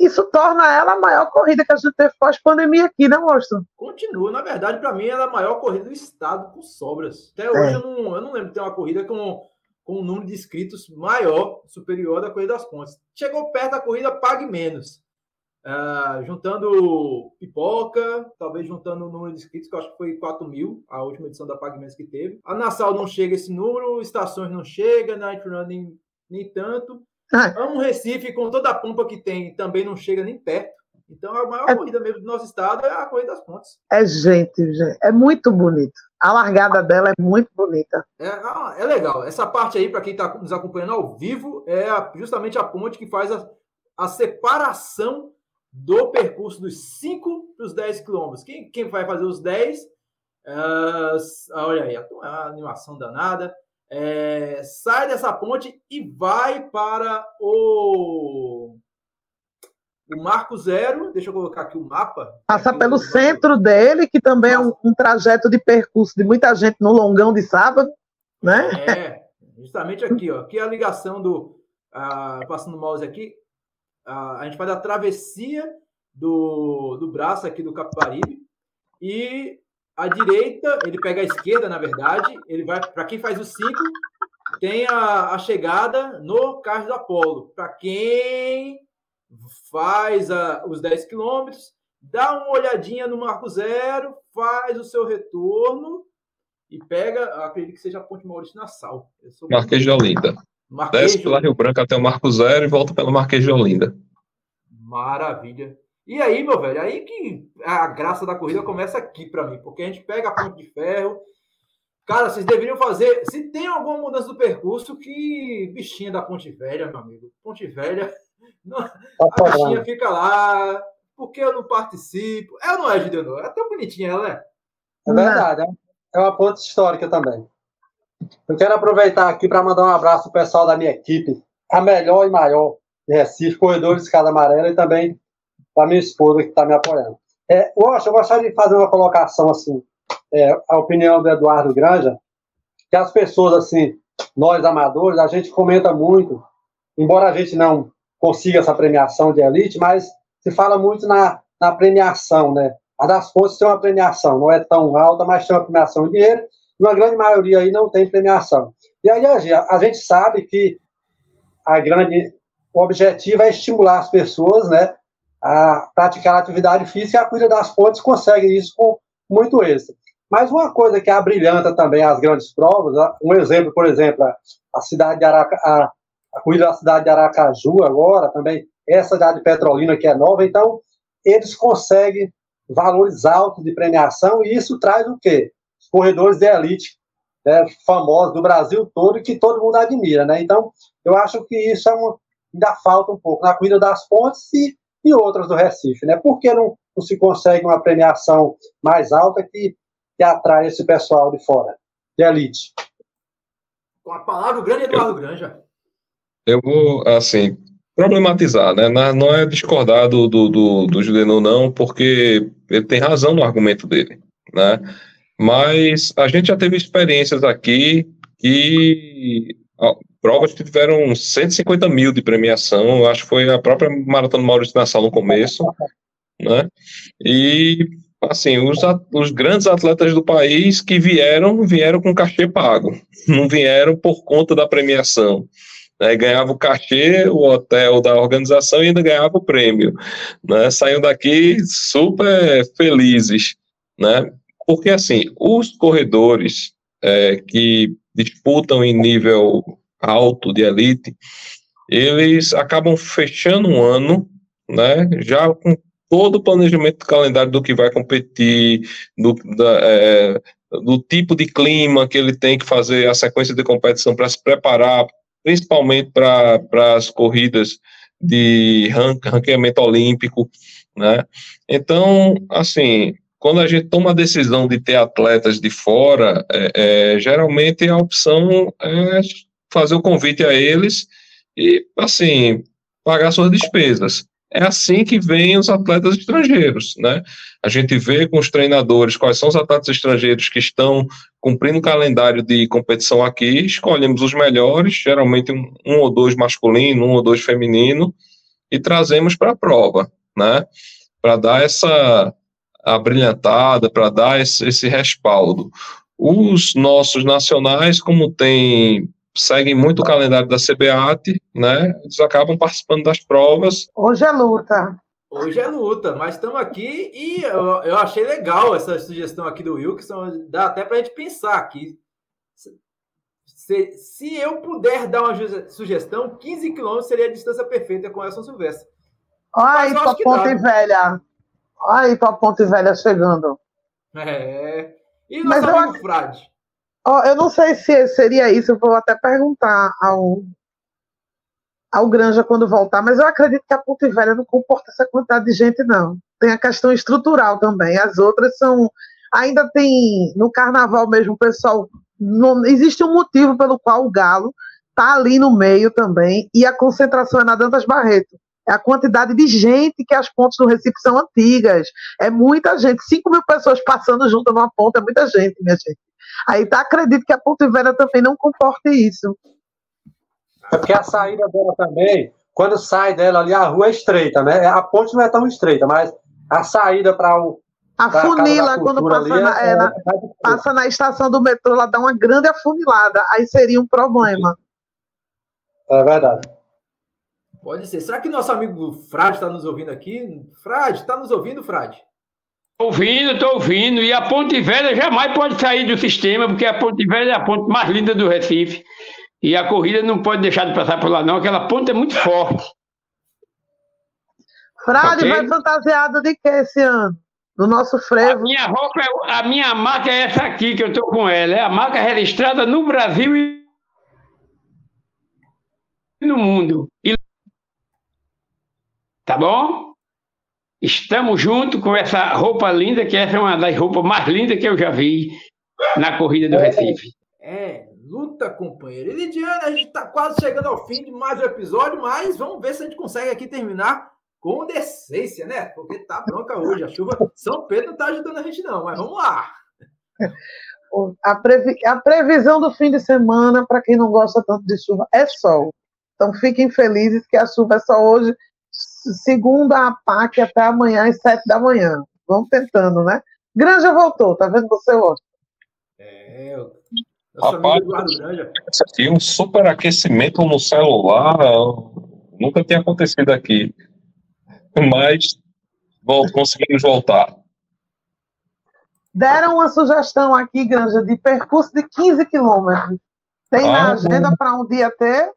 Isso torna ela a maior corrida que a gente teve pós-pandemia aqui, né, Monstro? Continua. Na verdade, para mim, ela é a maior corrida do estado com sobras. Até hoje é. eu, não, eu não lembro de ter uma corrida com com um número de inscritos maior, superior da Corrida das Pontes. Chegou perto da corrida, pague menos. Uh, juntando pipoca, talvez juntando o número de inscritos, que eu acho que foi 4 mil, a última edição da Pague Menos que teve. A Nassau não chega esse número, estações não chega, Night Run nem, nem tanto. Ah. Amo Recife, com toda a pompa que tem, também não chega nem perto. Então a maior é, corrida mesmo do nosso estado é a Corrida das Pontes. É gente, gente, é muito bonito. A largada dela é muito bonita. É, ah, é legal. Essa parte aí, para quem está nos acompanhando ao vivo, é justamente a ponte que faz a, a separação do percurso dos 5 para os 10 quilômetros. Quem, quem vai fazer os 10? Uh, olha aí, a, a animação danada. É, sai dessa ponte e vai para o o Marco Zero, deixa eu colocar aqui o mapa. Passa pelo centro dele, que também é um, um, trajeto de percurso de muita gente no longão de sábado, né? É, justamente aqui, ó. Aqui é a ligação do. Uh, passando o mouse aqui. Uh, a gente faz a travessia do, do braço aqui do Capibaribe. E à direita, ele pega a esquerda, na verdade. Ele vai. Para quem faz o 5, tem a, a chegada no Carlos Apolo. Para quem faz a, os 10 quilômetros, dá uma olhadinha no Marco Zero, faz o seu retorno e pega, acredito que seja a Ponte Maurício Nassau. Marquês de Olinda. Marquês Desce pela Rio Branco até o Marco Zero e volta pelo Marquês de Olinda. Maravilha. E aí, meu velho, aí que a graça da corrida começa aqui para mim, porque a gente pega a ponte de ferro. Cara, vocês deveriam fazer. Se tem alguma mudança do percurso, que bichinha da Ponte Velha, meu amigo. Ponte Velha não, tá a bichinha fica lá, por que eu não participo? Ela não é, Gideon, é tão bonitinha, ela é. É verdade, é uma ponte histórica também. Eu quero aproveitar aqui para mandar um abraço pro pessoal da minha equipe, a melhor e maior de Recife, Corredores de Escada Amarela, e também para minha esposa que está me apoiando. É, eu, eu gostaria de fazer uma colocação assim, é, a opinião do Eduardo Granja, que as pessoas, assim, nós amadores, a gente comenta muito, embora a gente não consiga essa premiação de elite, mas se fala muito na, na premiação, né? A das Fontes tem uma premiação, não é tão alta, mas tem uma premiação em dinheiro, e uma grande maioria aí não tem premiação. E aí a, a gente sabe que a grande, o objetivo é estimular as pessoas, né, a praticar a atividade física, e a Cuida das Pontes consegue isso com muito êxito. Mas uma coisa que abrilhanta também as grandes provas, um exemplo, por exemplo, a cidade de Araca, a, a corrida da cidade de Aracaju agora também, essa cidade de Petrolina que é nova, então eles conseguem valores altos de premiação e isso traz o quê? Os corredores de elite né, famosos do Brasil todo e que todo mundo admira, né? Então, eu acho que isso é uma, ainda falta um pouco na corrida das pontes e, e outras do Recife, né? Por que não, não se consegue uma premiação mais alta que, que atrai esse pessoal de fora, de elite? Com a palavra, o grande Eduardo Granja. Eu vou, assim, problematizar, né? Não é discordar do, do, do, do Juliano, não, porque ele tem razão no argumento dele, né? Mas a gente já teve experiências aqui que provas que tiveram 150 mil de premiação, acho que foi a própria Maratona Maurício Nassau no começo, né? E assim, os, os grandes atletas do país que vieram, vieram com cachê pago, não vieram por conta da premiação. Né, ganhava o cachê, o hotel da organização e ainda ganhava o prêmio. Né, saíam daqui super felizes. Né, porque, assim, os corredores é, que disputam em nível alto de elite, eles acabam fechando um ano, né, já com todo o planejamento do calendário do que vai competir, do, da, é, do tipo de clima que ele tem que fazer a sequência de competição para se preparar, principalmente para as corridas de ranqueamento olímpico, né? Então, assim, quando a gente toma a decisão de ter atletas de fora, é, é, geralmente a opção é fazer o convite a eles e, assim, pagar suas despesas. É assim que vêm os atletas estrangeiros, né? A gente vê com os treinadores quais são os atletas estrangeiros que estão cumprindo o calendário de competição aqui, escolhemos os melhores, geralmente um, um ou dois masculino, um ou dois feminino, e trazemos para a prova, né? Para dar essa abrilhantada, para dar esse, esse respaldo. Os nossos nacionais, como tem seguem muito o calendário da CBAT, né? Eles acabam participando das provas. Hoje é luta. Hoje é luta, mas estamos aqui e eu, eu, achei legal essa sugestão aqui do Wilson. Dá até para a gente pensar aqui. Se, se eu puder dar uma sugestão, 15 quilômetros seria a distância perfeita com essa Silvestre. Olha aí tua Ponte dá. Velha. Olha aí tua Ponte Velha chegando. É. E nosso Mas amigo eu... Frade? Oh, eu não sei se seria isso, eu vou até perguntar ao, ao Granja quando voltar, mas eu acredito que a Ponte Velha não comporta essa quantidade de gente, não. Tem a questão estrutural também. As outras são. Ainda tem. No carnaval mesmo, o pessoal. Não, existe um motivo pelo qual o Galo está ali no meio também, e a concentração é na Dantas Barreto. É a quantidade de gente que as pontes do Recife são antigas. É muita gente. 5 mil pessoas passando junto numa ponta é muita gente, minha gente. Aí tá, acredito que a Ponte Velha também não comporte isso. É porque a saída dela também, quando sai dela ali, a rua é estreita, né? A ponte não é tão estreita, mas a saída para o. A funila, quando passa, na, é, é, na, passa na estação do metrô, ela dá uma grande afunilada. Aí seria um problema. É verdade. Pode ser. Será que nosso amigo Frade está nos ouvindo aqui? Frade, está nos ouvindo, Frade? Ouvindo, estou ouvindo. E a Ponte Velha jamais pode sair do sistema, porque a Ponte Velha é a ponte mais linda do Recife. E a corrida não pode deixar de passar por lá, não. Aquela ponte é muito forte. Frade okay? vai fantasiado de que esse ano? No nosso frevo. A minha roupa, é, a minha marca é essa aqui que eu estou com ela. É a marca registrada no Brasil e no mundo. E... Tá bom? Estamos juntos com essa roupa linda, que essa é uma das roupas mais lindas que eu já vi na corrida do Recife. É, luta, companheiro. E Lidiana, a gente está quase chegando ao fim de mais um episódio, mas vamos ver se a gente consegue aqui terminar com decência, né? Porque tá bronca hoje. A chuva. São Pedro não tá ajudando a gente, não, mas vamos lá. A, previ... a previsão do fim de semana, para quem não gosta tanto de chuva, é sol. Então fiquem felizes que a chuva é só hoje segunda a PAC até amanhã às sete da manhã. Vamos tentando, né? Granja voltou, tá vendo você hoje? É, eu, eu Rapaz, isso aqui um superaquecimento no celular nunca tinha acontecido aqui. Mas volto, conseguimos voltar. Deram uma sugestão aqui, Granja, de percurso de 15 quilômetros. Tem ah, na agenda para um dia ter?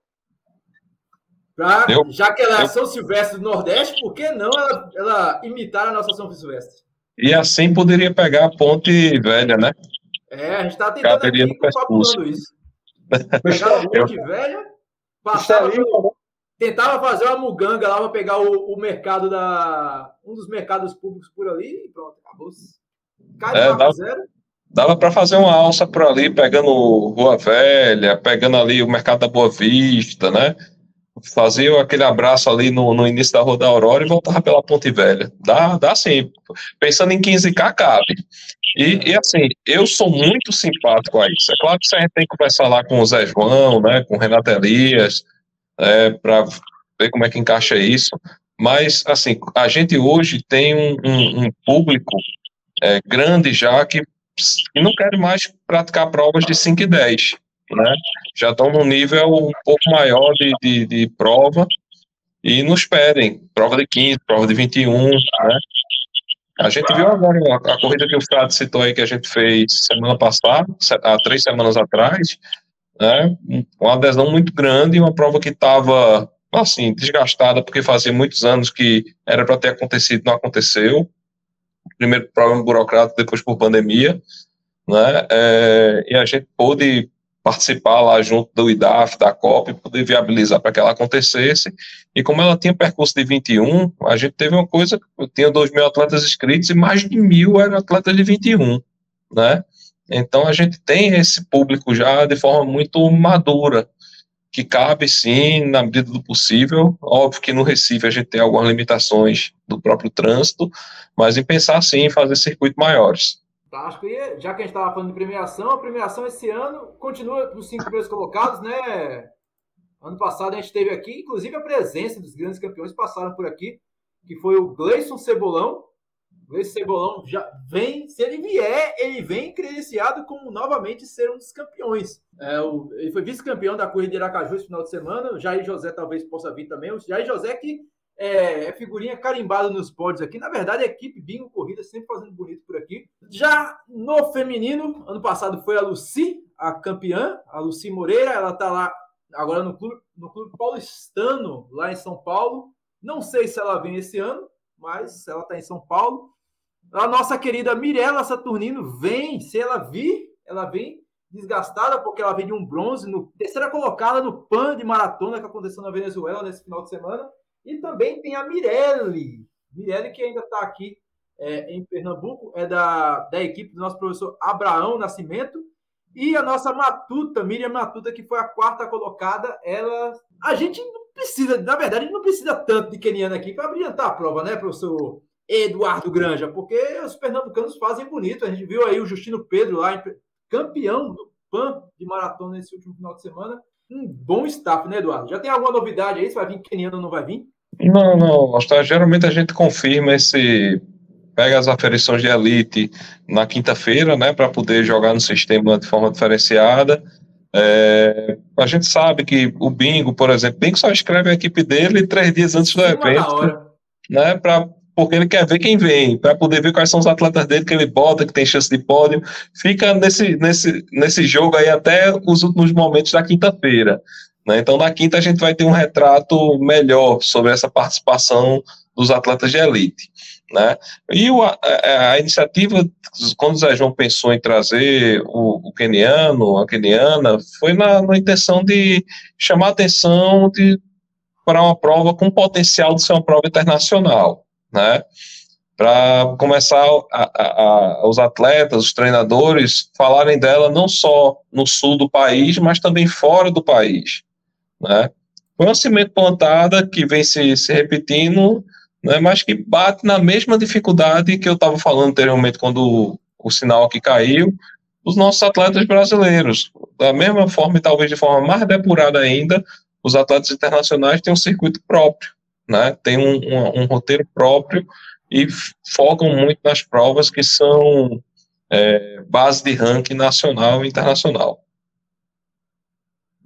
Pra, eu, já que ela é eu, São Silvestre do Nordeste, por que não ela, ela imitar a nossa São Silvestre? E assim poderia pegar a ponte velha, né? É, a gente está tentando aqui, calculando isso. Pegar a ponte eu... velha, passava, é tentava fazer uma muganga lá para pegar o, o, mercado da. um dos mercados públicos por ali e pronto, acabou. Cai é, dava, zero. Dava para fazer uma alça por ali, pegando Rua Velha, pegando ali o mercado da Boa Vista, né? Fazia aquele abraço ali no, no início da Rua da Aurora e voltava pela Ponte Velha. Dá, dá sim. Pensando em 15K, cabe. E, e, assim, eu sou muito simpático a isso. É claro que a gente tem que conversar lá com o Zé João, né, com o Renato Elias, é, para ver como é que encaixa isso. mas, assim, a gente hoje tem um, um, um público é, grande já que, que não quer mais praticar provas de 5 e 10, né? Já estão num nível um pouco maior de, de, de prova e nos pedem prova de 15, prova de 21, né? A gente viu agora a, corrida que o Frado citou aí que a gente fez semana passada, há três semanas atrás, né? Uma adesão muito grande uma prova que estava assim desgastada porque fazia muitos anos que era para ter acontecido, não aconteceu. Primeiro problema burocrático, depois por pandemia, né? É, e a gente pôde participar lá junto do IDAF, da COP, poder viabilizar para que ela acontecesse. E como ela tinha percurso de 21, a gente teve uma coisa, tinha 2 mil atletas inscritos e mais de mil eram atletas de 21, né? Então a gente tem esse público já de forma muito madura, que cabe sim, na medida do possível. Óbvio que no Recife a gente tem algumas limitações do próprio trânsito, mas em pensar sim em fazer circuitos maiores. Fantástico. E já que a gente estava falando de premiação, a premiação esse ano continua nos cinco primeiros colocados, né? Ano passado a gente teve aqui, inclusive a presença dos grandes campeões passaram por aqui, que foi o Gleison Cebolão. O Gleison Cebolão já vem, se ele vier, ele vem credenciado como novamente ser um dos campeões. É, o, ele foi vice-campeão da corrida de Aracaju esse final de semana. O Jair José talvez possa vir também. O Jair José que é, é, figurinha carimbada nos pódios aqui. Na verdade, a equipe Bingo Corrida sempre fazendo bonito por aqui. Já no feminino, ano passado foi a Luci, a campeã, a Luci Moreira. Ela está lá agora no clube, no clube paulistano, lá em São Paulo. Não sei se ela vem esse ano, mas ela está em São Paulo. A nossa querida Mirella Saturnino vem, se ela vir, ela vem desgastada, porque ela vem de um bronze, no, terceira colocada no PAN de maratona que aconteceu na Venezuela nesse final de semana. E também tem a Mirelle. Mirelle, que ainda está aqui é, em Pernambuco, é da, da equipe do nosso professor Abraão Nascimento. E a nossa Matuta, Miriam Matuta, que foi a quarta colocada, ela. A gente não precisa, na verdade, a gente não precisa tanto de Keniana aqui para brilhantar a prova, né, professor Eduardo Granja? Porque os pernambucanos fazem bonito. A gente viu aí o Justino Pedro lá, campeão do PAN de maratona nesse último final de semana um bom staff, né, Eduardo? Já tem alguma novidade aí? Se vai vir keniano ou não vai vir? Não, não. Tá, geralmente a gente confirma esse. Pega as aferições de elite na quinta-feira, né, para poder jogar no sistema de forma diferenciada. É, a gente sabe que o Bingo, por exemplo, o Bingo só escreve a equipe dele três dias antes do evento, né, para porque ele quer ver quem vem, para poder ver quais são os atletas dele que ele bota, que tem chance de pódio. Fica nesse, nesse, nesse jogo aí até os últimos momentos da quinta-feira. Né? Então, na quinta, a gente vai ter um retrato melhor sobre essa participação dos atletas de elite. Né? E o, a, a, iniciativa, quando o Zé João pensou em trazer o, o keniano, a keniana, foi na, na intenção de chamar atenção para uma prova com potencial de ser uma prova internacional né? Para começar a, a, os atletas, os treinadores falarem dela não só no sul do país, mas também fora do país, né? Foi uma semente plantada que vem se, se repetindo, né, mas que bate na mesma dificuldade que eu estava falando anteriormente quando o, o sinal aqui caiu, os nossos atletas brasileiros. Da mesma forma e talvez de forma mais depurada ainda, os atletas internacionais têm um circuito próprio né, tem um, um, um roteiro próprio e focam muito nas provas que são é, base de ranking nacional e internacional.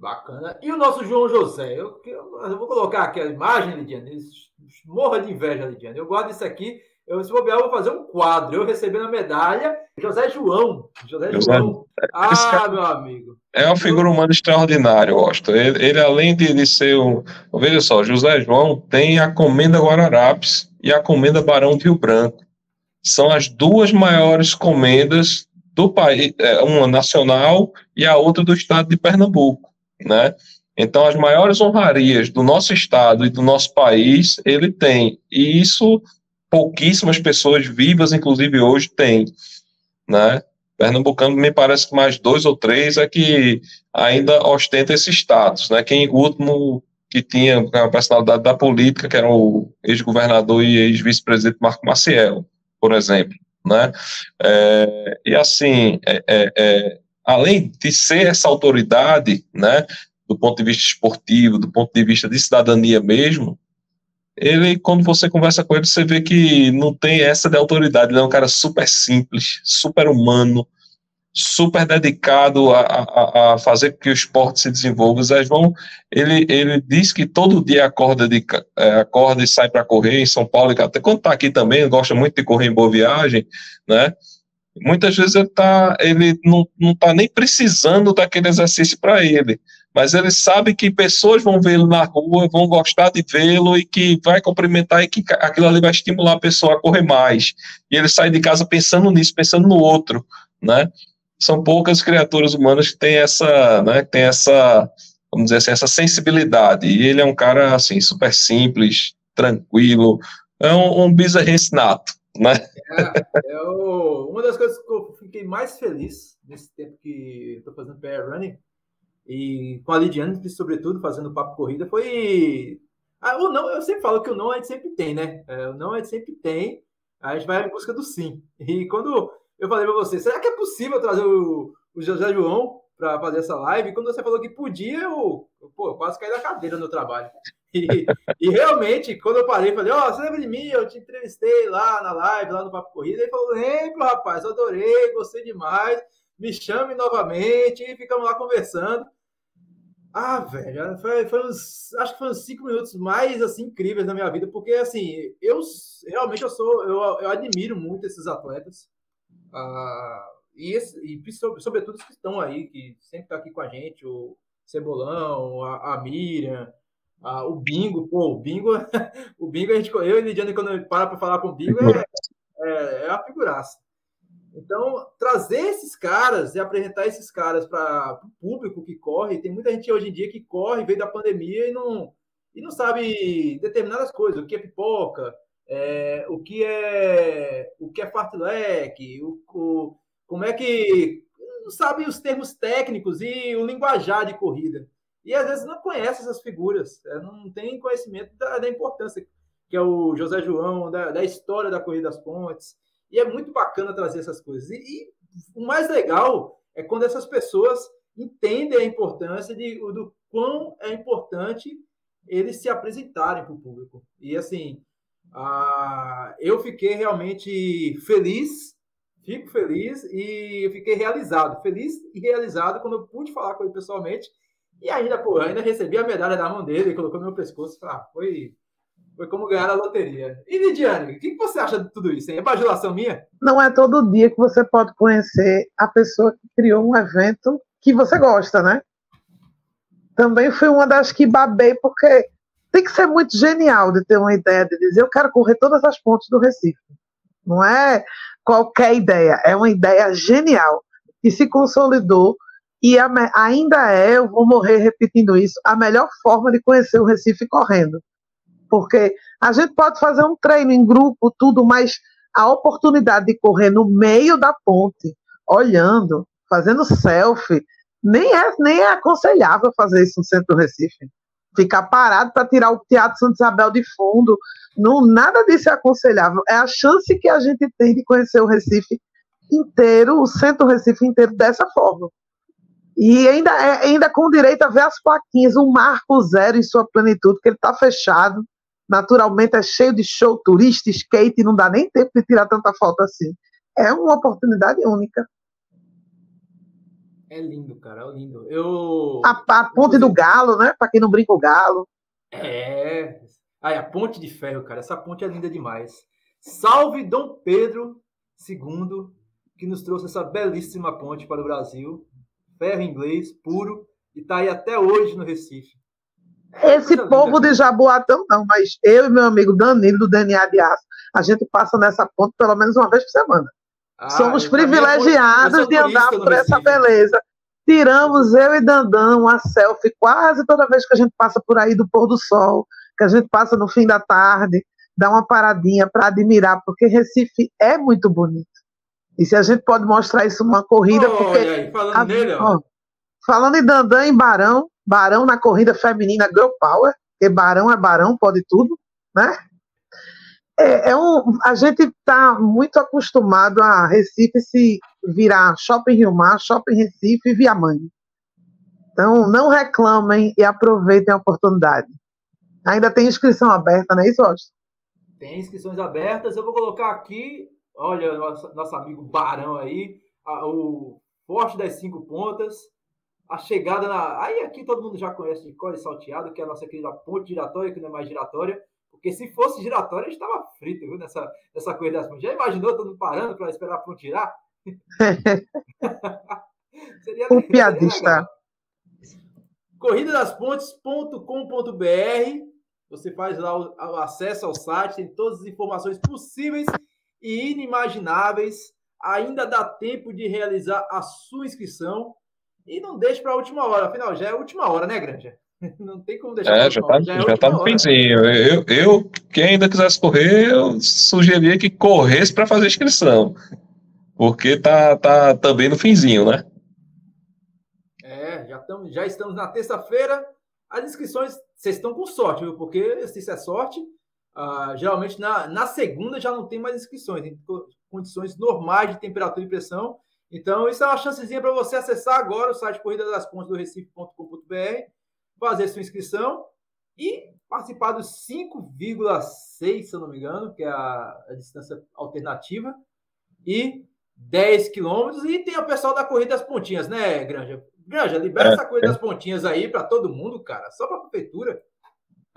Bacana. E o nosso João José? Eu, eu, eu vou colocar aqui a imagem, Lidiane. Morra de inveja, Lidiane. Eu gosto disso aqui. Eu, se bobear, eu vou fazer um quadro. Eu recebendo a medalha. José João. José, José João. Ah, meu amigo. É uma figura humana extraordinária, Austin. Ele, ele, além de, de ser um. Veja só, José João tem a Comenda Guararapes e a Comenda Barão de Rio Branco. São as duas maiores comendas do país, é, uma nacional e a outra do estado de Pernambuco, né? Então, as maiores honrarias do nosso estado e do nosso país, ele tem. E isso pouquíssimas pessoas vivas, inclusive hoje, têm, né? Pernambucano, me parece que mais dois ou três é que ainda ostenta esse status, né? Quem o último que tinha a personalidade da política, que era o ex-governador e ex-vice-presidente Marco Maciel, por exemplo, né? É, e assim, é, é, é, além de ser essa autoridade, né? Do ponto de vista esportivo, do ponto de vista de cidadania mesmo, ele, quando você conversa com ele, você vê que não tem essa de autoridade, ele é um cara super simples, super humano, super dedicado a, a, a fazer com que o esporte se desenvolva. O Zé João, ele, ele diz que todo dia acorda, de, é, acorda e sai para correr em São Paulo, até quando está aqui também, gosta muito de correr em Boa Viagem, né? Muitas vezes ele, tá, ele não está nem precisando daquele exercício para ele, mas ele sabe que pessoas vão vê-lo na rua, vão gostar de vê-lo e que vai cumprimentar e que aquilo ali vai estimular a pessoa a correr mais. E ele sai de casa pensando nisso, pensando no outro, né? São poucas criaturas humanas que têm essa, né, que têm essa, vamos dizer assim, essa sensibilidade. E ele é um cara, assim, super simples, tranquilo, é um, um bizarrense nato, né? É, é o, uma das coisas que eu fiquei mais feliz nesse tempo que estou fazendo PR Running e com a Lidiane, sobretudo, fazendo papo corrida, foi. Ah, o não, eu sempre falo que o não a gente sempre tem, né? É, o não a gente sempre tem, a gente vai em busca do sim. E quando eu falei para você, será que é possível trazer o, o José João para fazer essa live? Quando você falou que podia, eu, pô, quase caí da cadeira no trabalho. E, e, realmente, quando eu parei, falei, ó, oh, você lembra de mim? Eu te entrevistei lá na live, lá no Papo Corrida. Ele falou, lembro, rapaz, adorei, gostei demais. Me chame novamente e ficamos lá conversando. Ah, velho, foi, foi uns, acho que foram cinco minutos mais assim incríveis na minha vida, porque assim, eu realmente eu sou, eu, eu admiro muito esses atletas. Ah, e, esse, e sobretudo os que estão aí, que sempre tá aqui com a gente, o Cebolão, a, a Miriam, ah, o Bingo, pô, o Bingo, o Bingo, a gente, eu e Lidiane, quando para para falar com o Bingo, é, é, é a figuraça. Então, trazer esses caras e apresentar esses caras para o público que corre, tem muita gente hoje em dia que corre, veio da pandemia e não, e não sabe determinadas coisas, o que é pipoca, é, o que é o que é fartlek, o, o, como é que não sabe os termos técnicos e o linguajar de corrida e às vezes não conhece essas figuras, é, não tem conhecimento da, da, importância que é o José João, da, da, história da Corrida das Pontes, e é muito bacana trazer essas coisas. E, e o mais legal é quando essas pessoas entendem a importância de, do quão é importante eles se apresentarem para o público. E assim, ah, eu fiquei realmente feliz, fico feliz e fiquei realizado, feliz e realizado quando eu pude falar com ele pessoalmente e ainda, pô, ainda recebi a medalha da mão dele, colocou no meu pescoço. Ah, foi, foi como ganhar a loteria. E Lidiane, o que você acha de tudo isso? É bajulação minha? Não é todo dia que você pode conhecer a pessoa que criou um evento que você gosta, né? Também fui uma das que babei, porque tem que ser muito genial de ter uma ideia de dizer eu quero correr todas as pontes do Recife. Não é qualquer ideia, é uma ideia genial que se consolidou e a, ainda é, eu vou morrer repetindo isso, a melhor forma de conhecer o Recife correndo. Porque a gente pode fazer um treino em grupo, tudo, mas a oportunidade de correr no meio da ponte, olhando, fazendo selfie, nem é, nem é aconselhável fazer isso no centro do Recife. Ficar parado para tirar o Teatro Santa Isabel de fundo, não, nada disso é aconselhável. É a chance que a gente tem de conhecer o Recife inteiro, o centro Recife inteiro dessa forma. E ainda, é, ainda com direito a ver as plaquinhas, um marco zero em sua plenitude, que ele está fechado. Naturalmente é cheio de show, turista, skate, não dá nem tempo de tirar tanta foto assim. É uma oportunidade única. É lindo, cara, é lindo. Eu... A, a ponte do Galo, né? Para quem não brinca o Galo. É. Ai, a ponte de ferro, cara. Essa ponte é linda demais. Salve Dom Pedro II, que nos trouxe essa belíssima ponte para o Brasil ferro inglês puro, e está aí até hoje no Recife. Esse povo de Jaboatão não, mas eu e meu amigo Danilo, do DNA de Aço, a gente passa nessa ponte pelo menos uma vez por semana. Ah, Somos privilegiados de andar por essa beleza. Tiramos eu e Dandão uma selfie quase toda vez que a gente passa por aí do pôr do sol, que a gente passa no fim da tarde, dá uma paradinha para admirar, porque Recife é muito bonito. E se a gente pode mostrar isso numa corrida, oh, porque. Aí, falando a, nele, ó. Falando em Dandan e Barão, Barão na corrida feminina Girl Power, porque Barão é Barão, pode tudo, né? É, é um, a gente está muito acostumado a Recife se virar Shopping Rio Mar, Shopping Recife e Viamãe. Então, não reclamem e aproveitem a oportunidade. Ainda tem inscrição aberta, não é isso, Austin? Tem inscrições abertas. Eu vou colocar aqui, olha, nosso, nosso amigo Barão aí, a, o Forte das Cinco Pontas, a chegada na. Aí aqui todo mundo já conhece de Core Salteado, que é a nossa querida ponte giratória, que não é mais giratória. Porque se fosse giratória, a gente estava frito, viu, nessa, nessa corrida das pontes. Já imaginou todo mundo parando para esperar a ponte girar? seria, o piadista. Corridadaspontes.com.br Você faz lá o, o acesso ao site, tem todas as informações possíveis e inimagináveis. Ainda dá tempo de realizar a sua inscrição. E não deixe para a última hora. Afinal, já é a última hora, né, Granja? Não tem como deixar. É, já tá, já, é já tá no finzinho. Eu, eu, quem ainda quisesse correr, eu sugeria que corresse para fazer inscrição. Porque tá, tá também no finzinho, né? É, já, tamo, já estamos na terça-feira. As inscrições, vocês estão com sorte, viu? Porque se isso é sorte, uh, geralmente na, na segunda já não tem mais inscrições, tem condições normais de temperatura e pressão. Então, isso é uma chancezinha para você acessar agora o site Corrida das Pontes do Recife.com.br, fazer sua inscrição e participar dos 5,6, se eu não me engano, que é a, a distância alternativa, e 10 quilômetros. E tem o pessoal da Corrida das Pontinhas, né, Granja? Granja, libera é, essa Corrida é. das Pontinhas aí para todo mundo, cara, só para a prefeitura.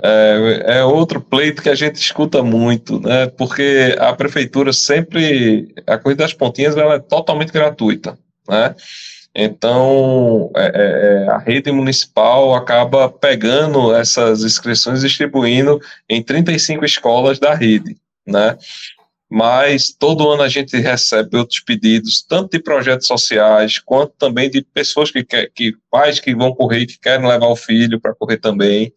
É, é, outro pleito que a gente escuta muito, né? Porque a prefeitura sempre, a corrida das pontinhas, ela é totalmente gratuita, né? Então, é, é, é a rede municipal acaba pegando essas inscrições e distribuindo em 35 escolas da rede, né? Mas todo ano a gente recebe outros pedidos, tanto de projetos sociais, quanto também de pessoas que, quer, que pais que vão correr, que querem levar o filho para correr também.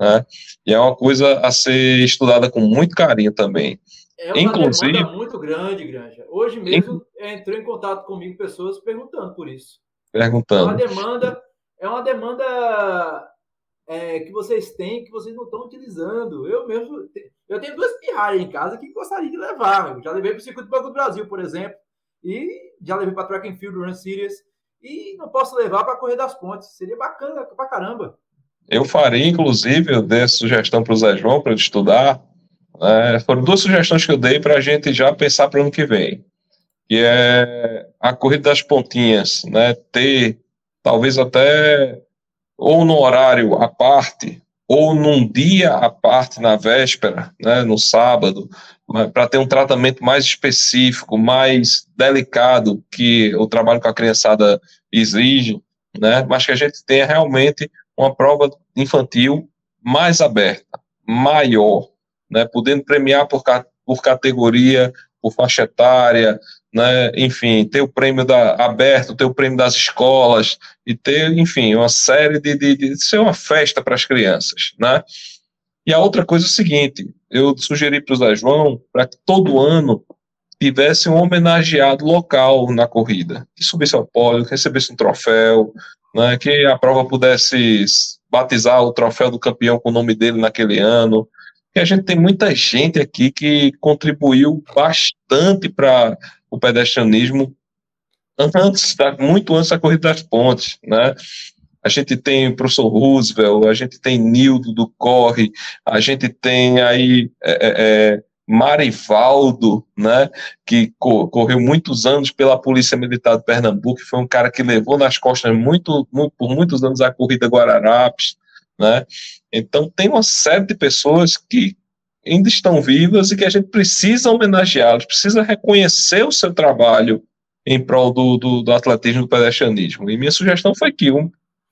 Né? E é uma coisa a ser estudada com muito carinho também. É uma Inclusive, demanda muito grande, Granja. Hoje mesmo entrou em contato comigo pessoas perguntando por isso. Perguntando. É uma demanda, é uma demanda é, que vocês têm que vocês não estão utilizando. Eu mesmo, eu tenho duas pirralhas em casa que gostaria de levar. Eu já levei para o Circuito Banco do Brasil, por exemplo, e já levei para Track and Field Run Series, e não posso levar para Correr das Pontes. Seria bacana pra caramba. Eu faria, inclusive, eu dei sugestão para o Zé João para ele estudar. É, foram duas sugestões que eu dei para a gente já pensar para o ano que vem. Que é a corrida das pontinhas, né? Ter talvez até ou no horário à parte, ou num dia à parte na véspera, né, no sábado, para ter um tratamento mais específico, mais delicado que o trabalho com a criançada exige, né, mas que a gente tenha realmente uma prova infantil mais aberta, maior, né, podendo premiar por, por categoria, por faixa etária, né, enfim, ter o prêmio da, aberto, ter o prêmio das escolas, e ter, enfim, uma série de, de, de ser uma festa para as crianças, né. E a outra coisa é o seguinte, eu sugeri para o Zé João para que todo ano tivesse um homenageado local na corrida, que subisse ao pódio, que recebesse um troféu, né, que a prova pudesse batizar o troféu do campeão com o nome dele naquele ano. Que a gente tem muita gente aqui que contribuiu bastante para o pedestrianismo antes, muito antes da corrida das pontes, né? A gente tem o professor Roosevelt, a gente tem Nildo do Corre, a gente tem aí é, é, é Marivaldo, né, que correu muitos anos pela Polícia Militar de Pernambuco, foi um cara que levou nas costas muito, muito, por muitos anos a corrida Guararapes, né? Então tem uma série de pessoas que ainda estão vivas e que a gente precisa homenageá-los, precisa reconhecer o seu trabalho em prol do, do, do atletismo e do pedestrianismo. E minha sugestão foi que um,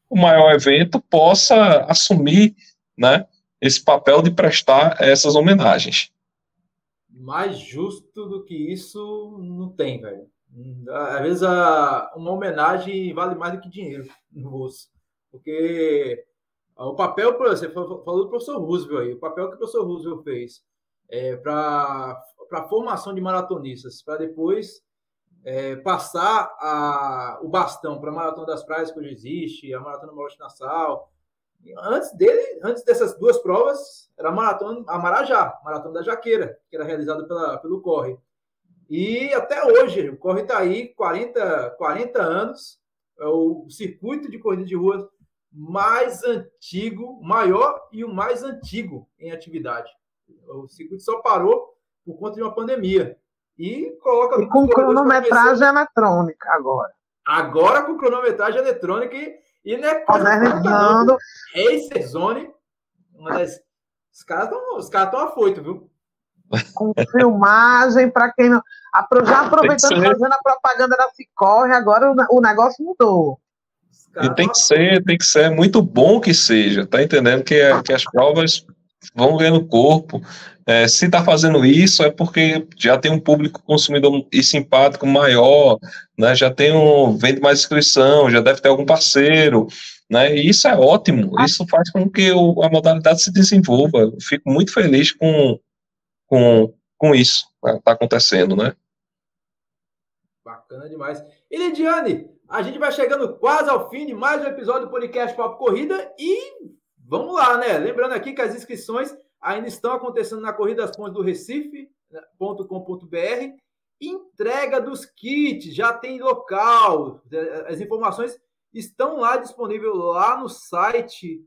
o maior evento possa assumir, né, esse papel de prestar essas homenagens mais justo do que isso não tem, velho. Às vezes a, uma homenagem vale mais do que dinheiro no bolso. Porque o papel, você falou do professor Roosevelt aí, o papel que o professor Roosevelt fez é, para a formação de maratonistas, para depois é, passar a, o bastão para a Maratona das Praias, que hoje existe, a Maratona Morote Nassau, Antes dele, antes dessas duas provas, era a maratona, a Marajá, maratona da Jaqueira, que era realizada pela, pelo Corre. E até hoje, o Corre está aí, 40, 40 anos, é o circuito de corrida de rua mais antigo, maior e o mais antigo em atividade. O circuito só parou por conta de uma pandemia. E coloca. E com cronometragem eletrônica agora. Agora com cronometragem eletrônica e, e não é Modernizando. Racer Zone, uma das. Os caras estão os caras afoitos, viu? Com filmagem, para quem não. Já aproveitando, fazendo a propaganda da Cicorre, agora o negócio mudou. E tem que ser, tem que ser muito bom que seja, tá entendendo? Que, é, que as provas vão ganhando corpo. É, se está fazendo isso é porque já tem um público consumidor e simpático maior, né? Já tem um vende mais inscrição, já deve ter algum parceiro, né? E isso é ótimo. Isso faz com que o, a modalidade se desenvolva. Eu fico muito feliz com com, com isso que está acontecendo, né? Bacana demais. E Lidiane, a gente vai chegando quase ao fim de mais um episódio do podcast Papo Corrida e vamos lá, né? Lembrando aqui que as inscrições ainda estão acontecendo na Corrida das Pontes do Recife.com.br. Entrega dos kits, já tem local. As informações estão lá disponíveis lá no site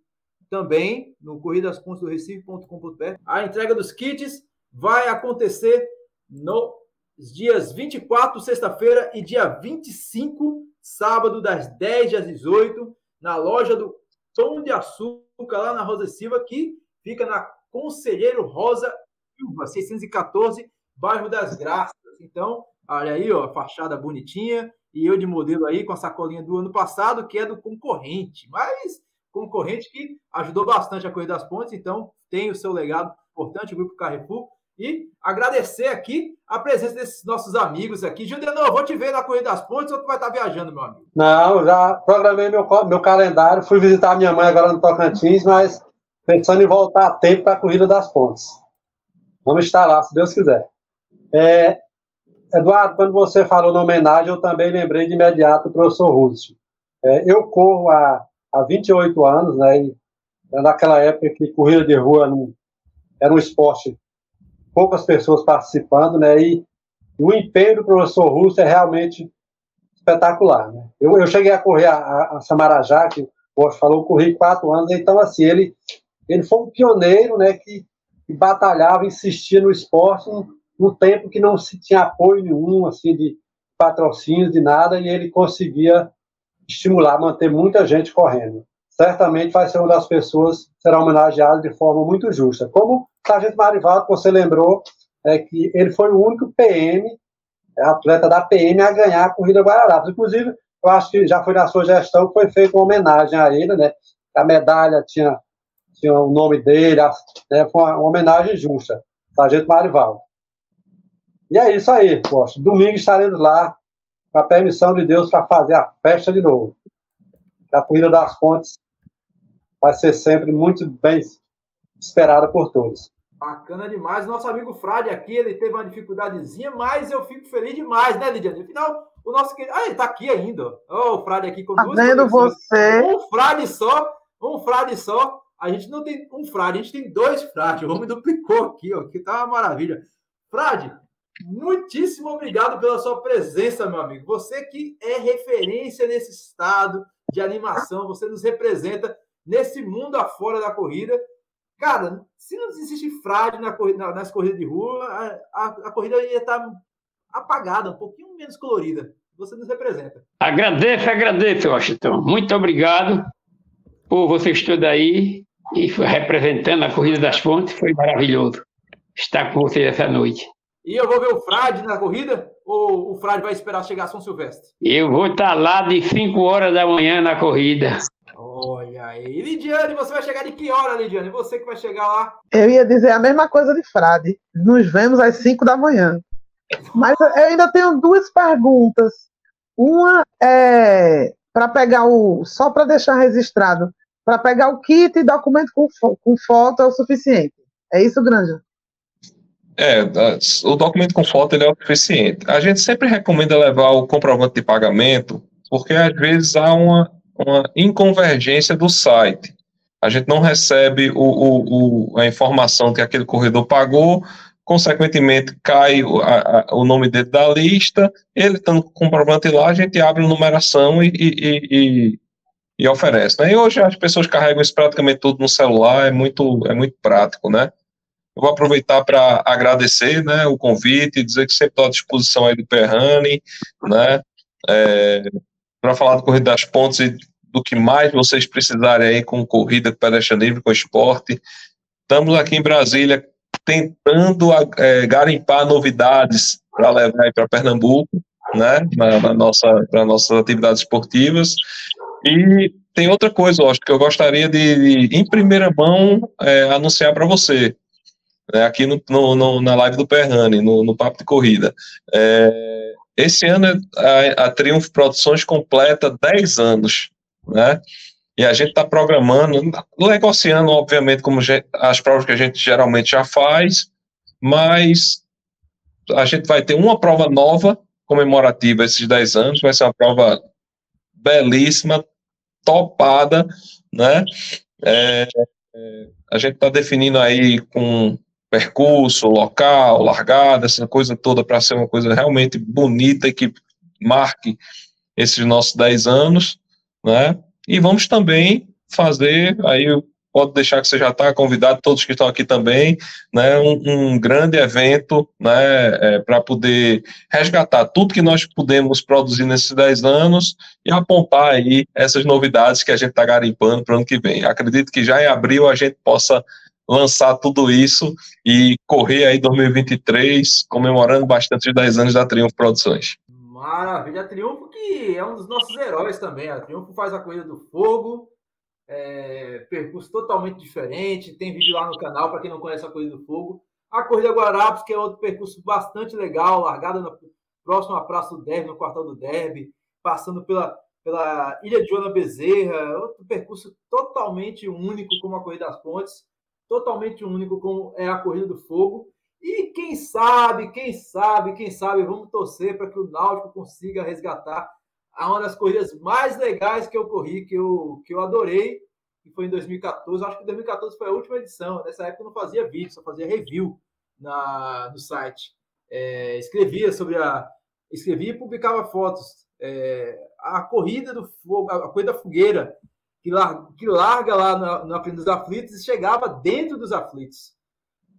também, no Pontes do Recife.com.br. A entrega dos kits vai acontecer nos dias 24, sexta-feira, e dia 25, sábado, das 10 às 18, na loja do Pão de Açúcar, lá na Rosa Silva, que fica na Conselheiro Rosa Silva, 614, bairro das Graças. Então, olha aí, ó, fachada bonitinha, e eu de modelo aí com a sacolinha do ano passado, que é do concorrente, mas concorrente que ajudou bastante a Corrida das Pontes, então tem o seu legado importante, o Grupo Carrefour, e agradecer aqui a presença desses nossos amigos aqui. Juliano, vou te ver na Corrida das Pontes ou tu vai estar viajando, meu amigo? Não, já programei meu, meu calendário, fui visitar minha mãe agora no Tocantins, mas pensando em voltar a tempo para a Corrida das Pontes. Vamos estar lá, se Deus quiser. É, Eduardo, quando você falou na homenagem, eu também lembrei de imediato o professor Rússio. É, eu corro há, há 28 anos, né, e naquela época que corrida de rua não, era um esporte poucas pessoas participando, né? E o empenho do professor Russo é realmente espetacular, né? Eu, eu cheguei a correr a, a Samarajá, que o falou, corri quatro anos, então, assim, ele, ele foi um pioneiro, né, que, que batalhava, insistia no esporte no tempo que não se tinha apoio nenhum, assim, de patrocínio, de nada, e ele conseguia estimular, manter muita gente correndo. Certamente vai ser uma das pessoas que será homenageada de forma muito justa. Como Sargento Marivaldo, você lembrou é, que ele foi o único PM, atleta da PM, a ganhar a corrida Guararapes. Inclusive, eu acho que já foi na sua gestão que foi feita uma homenagem a ele, né? A medalha tinha, tinha o nome dele, né? foi uma, uma homenagem justa. Sargento Marivaldo. E é isso aí, poxa. Domingo estaremos lá, com a permissão de Deus, para fazer a festa de novo. A Corrida das Fontes vai ser sempre muito bem esperada por todos. Bacana demais. Nosso amigo Frade aqui, ele teve uma dificuldadezinha, mas eu fico feliz demais, né, Lidiane? Afinal, o nosso querido. Ah, ele tá aqui ainda. Oh, o Frade aqui com tá duas. Vendo você. Um Frade só, um Frade só. A gente não tem um Frade, a gente tem dois Frade. O homem duplicou aqui, ó, que tá uma maravilha. Frade, muitíssimo obrigado pela sua presença, meu amigo. Você que é referência nesse estado de animação, você nos representa nesse mundo afora da corrida. Cara, se não existe frade na corrida, nas corridas de rua, a, a, a corrida ia estar tá apagada, um pouquinho menos colorida. Você nos representa. Agradeço, agradeço, Washington. Muito obrigado por você estar aí e representando a Corrida das Pontes. Foi maravilhoso estar com você essa noite. E eu vou ver o Frade na corrida? Ou o Frade vai esperar chegar São Silvestre? Eu vou estar lá de 5 horas da manhã na corrida. Olha aí. Lidiane, você vai chegar de que hora, Lidiane? Você que vai chegar lá? Eu ia dizer a mesma coisa de Frade. Nos vemos às 5 da manhã. Mas eu ainda tenho duas perguntas. Uma é para pegar o. Só para deixar registrado. Para pegar o kit e documento com, com foto é o suficiente. É isso, Granja? É, o documento com foto ele é o suficiente. A gente sempre recomenda levar o comprovante de pagamento, porque às vezes há uma uma inconvergência do site. A gente não recebe o, o, o, a informação que aquele corredor pagou, consequentemente cai o, a, o nome dele da lista, ele estando com comprovante lá, a gente abre a numeração e, e, e, e oferece. Né? E hoje as pessoas carregam isso praticamente tudo no celular, é muito, é muito prático, né? Eu vou aproveitar para agradecer né, o convite, dizer que sempre estou à disposição aí do Perrani, né, é, para falar do Corrida das Pontes e do que mais vocês precisarem aí com corrida, com pedestre livre, com esporte. Estamos aqui em Brasília tentando é, garimpar novidades para levar para Pernambuco, né, na, nossa, para nossas atividades esportivas. E tem outra coisa, acho que eu gostaria de, de em primeira mão, é, anunciar para você, né, aqui no, no, no, na live do Perrani, no, no Papo de Corrida. É, esse ano a, a Triunfo Produções completa 10 anos, né? E a gente está programando, negociando, obviamente, como as provas que a gente geralmente já faz, mas a gente vai ter uma prova nova comemorativa esses 10 anos, vai ser uma prova belíssima, topada, né? É, é, a gente está definindo aí com percurso, local, largada, essa coisa toda para ser uma coisa realmente bonita e que marque esses nossos 10 anos, né? E vamos também fazer aí pode deixar que você já está convidado, todos que estão aqui também, né, um, um grande evento né, é, para poder resgatar tudo que nós pudemos produzir nesses 10 anos e apontar aí essas novidades que a gente está garimpando para o ano que vem. Acredito que já em abril a gente possa lançar tudo isso e correr aí 2023, comemorando bastante os 10 anos da Triunfo Produções. Maravilha, a Triunfo que é um dos nossos heróis também. A Triunfo faz a Corrida do Fogo, é, percurso totalmente diferente. Tem vídeo lá no canal para quem não conhece a Corrida do Fogo. A Corrida Guarapes, que é outro percurso bastante legal, largada na, próximo à Praça do Derby, no quartal do Derby, passando pela, pela Ilha de Joana Bezerra, outro percurso totalmente único como a Corrida das Pontes totalmente único como é a Corrida do Fogo. E quem sabe, quem sabe, quem sabe, vamos torcer para que o Náutico consiga resgatar uma das corridas mais legais que eu corri, que eu, que eu adorei, que foi em 2014. Acho que 2014 foi a última edição. Nessa época eu não fazia vídeo, só fazia review na, no site. É, escrevia sobre a. Escrevia e publicava fotos. É, a corrida do fogo, a corrida da fogueira, que, larga, que larga lá na, na frente dos aflitos e chegava dentro dos aflitos.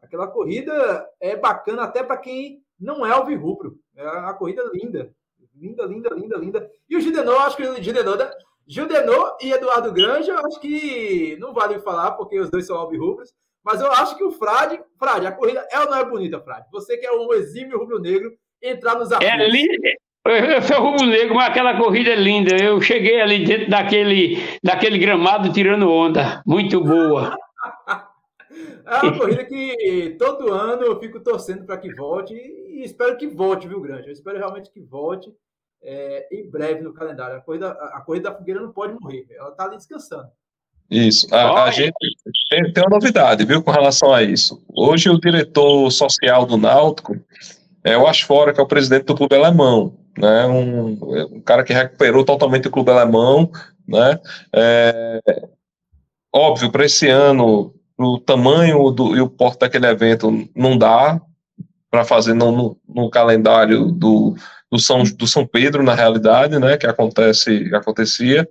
Aquela corrida é bacana até para quem não é alvirrubro. É uma corrida linda. Linda, linda, linda, linda. E o Gidenô, acho que o Gidenô, Gidenô e Eduardo Granja, eu acho que não vale falar, porque os dois são alvirrubros. Mas eu acho que o Frade, Frade, a corrida é ou não é bonita, Frade? Você que é um exímio rubro-negro, entrar nos é aflitos. É, li, eu sou rubro-negro, mas aquela corrida é linda. Eu cheguei ali dentro daquele, daquele gramado tirando onda. Muito boa. É uma corrida que todo ano eu fico torcendo para que volte e espero que volte, viu, Grande? Eu espero realmente que volte é, em breve no calendário. A corrida, a corrida da fogueira não pode morrer, ela está ali descansando. Isso. A, a gente tem, tem, uma novidade, viu, com relação a isso. Hoje o diretor social do Náutico é o Asfora, que é o presidente do clube alemão né? Um, um cara que recuperou totalmente o clube alemão, né? É, óbvio, para esse ano, o tamanho do, e o porte daquele evento não dá para fazer no, no, no, calendário do, do, São, do São Pedro, na realidade, né? Que acontece, acontecia.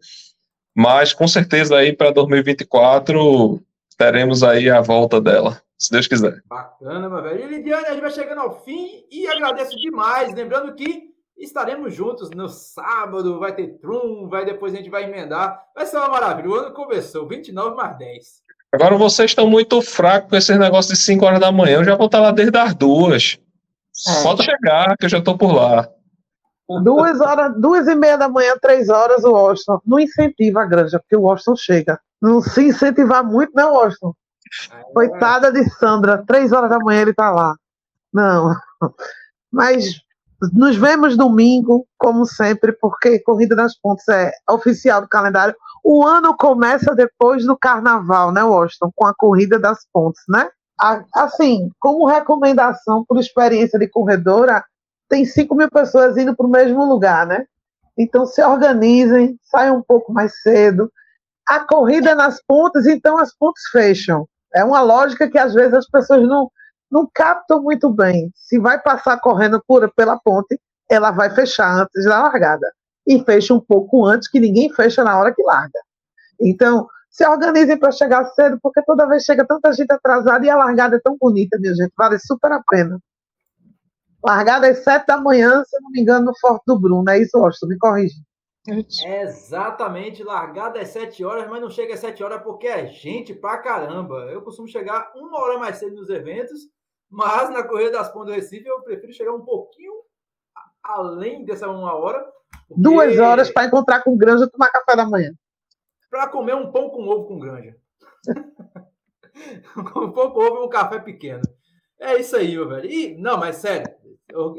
Mas com certeza aí para 2024 teremos aí a volta dela se Deus quiser. Bacana, meu velho. E Lidiane, a gente vai chegando ao fim e agradeço demais. Lembrando que Estaremos juntos no sábado, vai ter Trum, vai depois a gente vai emendar. Vai ser uma maravilha. O ano começou, 29 mais 10. Agora vocês estão muito fracos com esses negócios de 5 horas da manhã. Eu já vou estar lá desde as duas. É. Pode chegar, que eu já estou por lá. Duas horas, duas e meia da manhã, três horas, o Washington. Não incentiva a granja, porque o Washington chega. Não se incentivar muito, não, Washington. Coitada de Sandra, três horas da manhã ele está lá. Não. Mas nos vemos domingo, como sempre, porque Corrida das Pontes é oficial do calendário. O ano começa depois do carnaval, né, Washington? Com a Corrida das Pontes, né? Assim, como recomendação por experiência de corredora, tem 5 mil pessoas indo para o mesmo lugar, né? Então se organizem, saiam um pouco mais cedo. A corrida nas pontes, então as pontes fecham. É uma lógica que às vezes as pessoas não, não captam muito bem. Se vai passar correndo por, pela ponte, ela vai fechar antes da largada. E fecha um pouco antes, que ninguém fecha na hora que larga. Então, se organizem para chegar cedo, porque toda vez chega tanta gente atrasada e a largada é tão bonita, minha gente, vale super a pena. Largada às sete da manhã, se não me engano, no Forte do Bruno, é isso, Austin? Me corrige. É exatamente, largada às 7 horas, mas não chega às 7 horas porque é gente pra caramba. Eu costumo chegar uma hora mais cedo nos eventos, mas na Correia das Pontes do Recife eu prefiro chegar um pouquinho além dessa uma hora. Duas horas para encontrar com o Granja e tomar café da manhã. Para comer um pão com ovo com Granja. um pão com ovo e um café pequeno. É isso aí, meu velho. E, não, mas sério,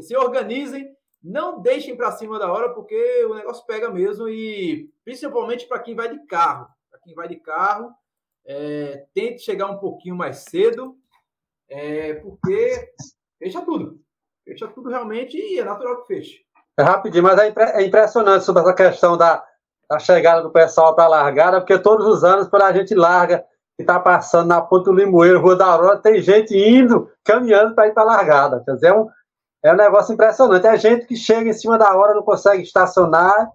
se organizem não deixem para cima da hora, porque o negócio pega mesmo e principalmente para quem vai de carro. Para quem vai de carro, é, tente chegar um pouquinho mais cedo, é, porque fecha tudo. Fecha tudo realmente e é natural que feche. É rapidinho, mas é, impre é impressionante sobre essa questão da, da chegada do pessoal para a largada, porque todos os anos, quando a gente larga, que está passando na Ponta do Limoeiro, Rua da Aurora, tem gente indo, caminhando para ir para a largada. Quer dizer, é um, é um negócio impressionante. É gente que chega em cima da hora, não consegue estacionar,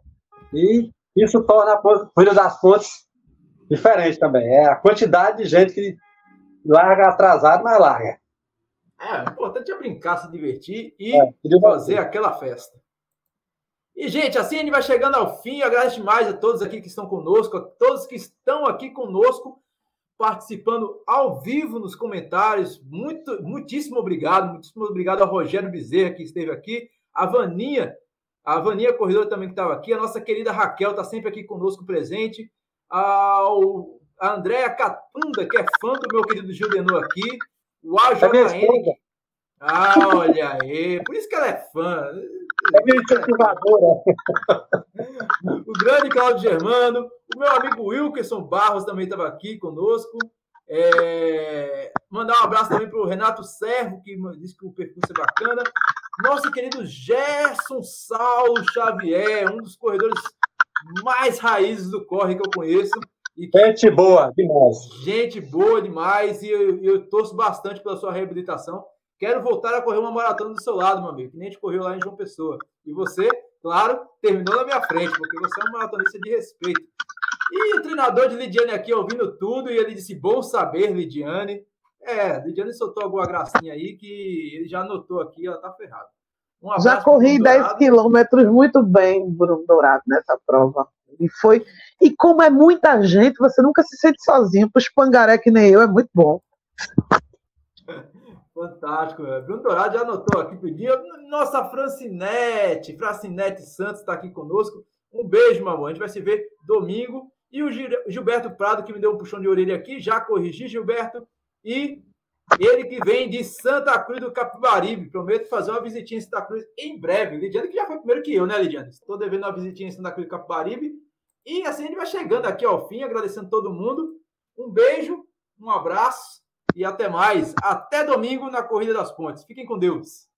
e isso torna a Corrida das Pontes diferente também. É a quantidade de gente que larga atrasado, mas larga. É, o importante é brincar, se divertir e é, fazer aquela festa. E, gente, assim a gente vai chegando ao fim. Eu agradeço demais a todos aqui que estão conosco, a todos que estão aqui conosco participando ao vivo nos comentários. Muito, muitíssimo obrigado. Muitíssimo obrigado ao Rogério Bezerra, que esteve aqui. A Vaninha, a Vaninha Corredor também que estava aqui. A nossa querida Raquel está sempre aqui conosco presente. Ao, a Andréa Catunda, que é fã do meu querido Gildenor aqui. O AJN. Ah, olha aí. Por isso que ela é fã. É minha incentivadora. o grande Claudio Germano, o meu amigo Wilkerson Barros também estava aqui conosco. É... Mandar um abraço também para o Renato Servo, que disse que o percurso é bacana. Nosso querido Gerson Saulo Xavier, um dos corredores mais raízes do corre que eu conheço. E. Gente boa demais. Gente boa demais. E eu, eu torço bastante pela sua reabilitação. Quero voltar a correr uma maratona do seu lado, meu amigo, que nem a gente correu lá em João Pessoa. E você, claro, terminou na minha frente, porque você é um maratonista de respeito. E o treinador de Lidiane aqui ouvindo tudo, e ele disse: Bom saber, Lidiane. É, Lidiane soltou alguma gracinha aí que ele já anotou aqui, ela tá ferrada. Um já corri 10 quilômetros muito bem, Bruno Dourado, nessa prova. E foi. E como é muita gente, você nunca se sente sozinho. Para os pangaré que nem eu, é muito bom. Fantástico. Bruno Dourado já anotou aqui pedindo. Nossa Francinete, Francinete Santos está aqui conosco. Um beijo, mamãe. A gente vai se ver domingo. E o Gilberto Prado, que me deu um puxão de orelha aqui, já corrigi, Gilberto. E ele que vem de Santa Cruz do Capibaribe. Prometo fazer uma visitinha em Santa Cruz em breve. Lidiane, que já foi primeiro que eu, né, Lidiane? Estou devendo uma visitinha em Santa Cruz do Capibaribe. E assim a gente vai chegando aqui ao fim, agradecendo todo mundo. Um beijo, um abraço e até mais. Até domingo na Corrida das Pontes. Fiquem com Deus.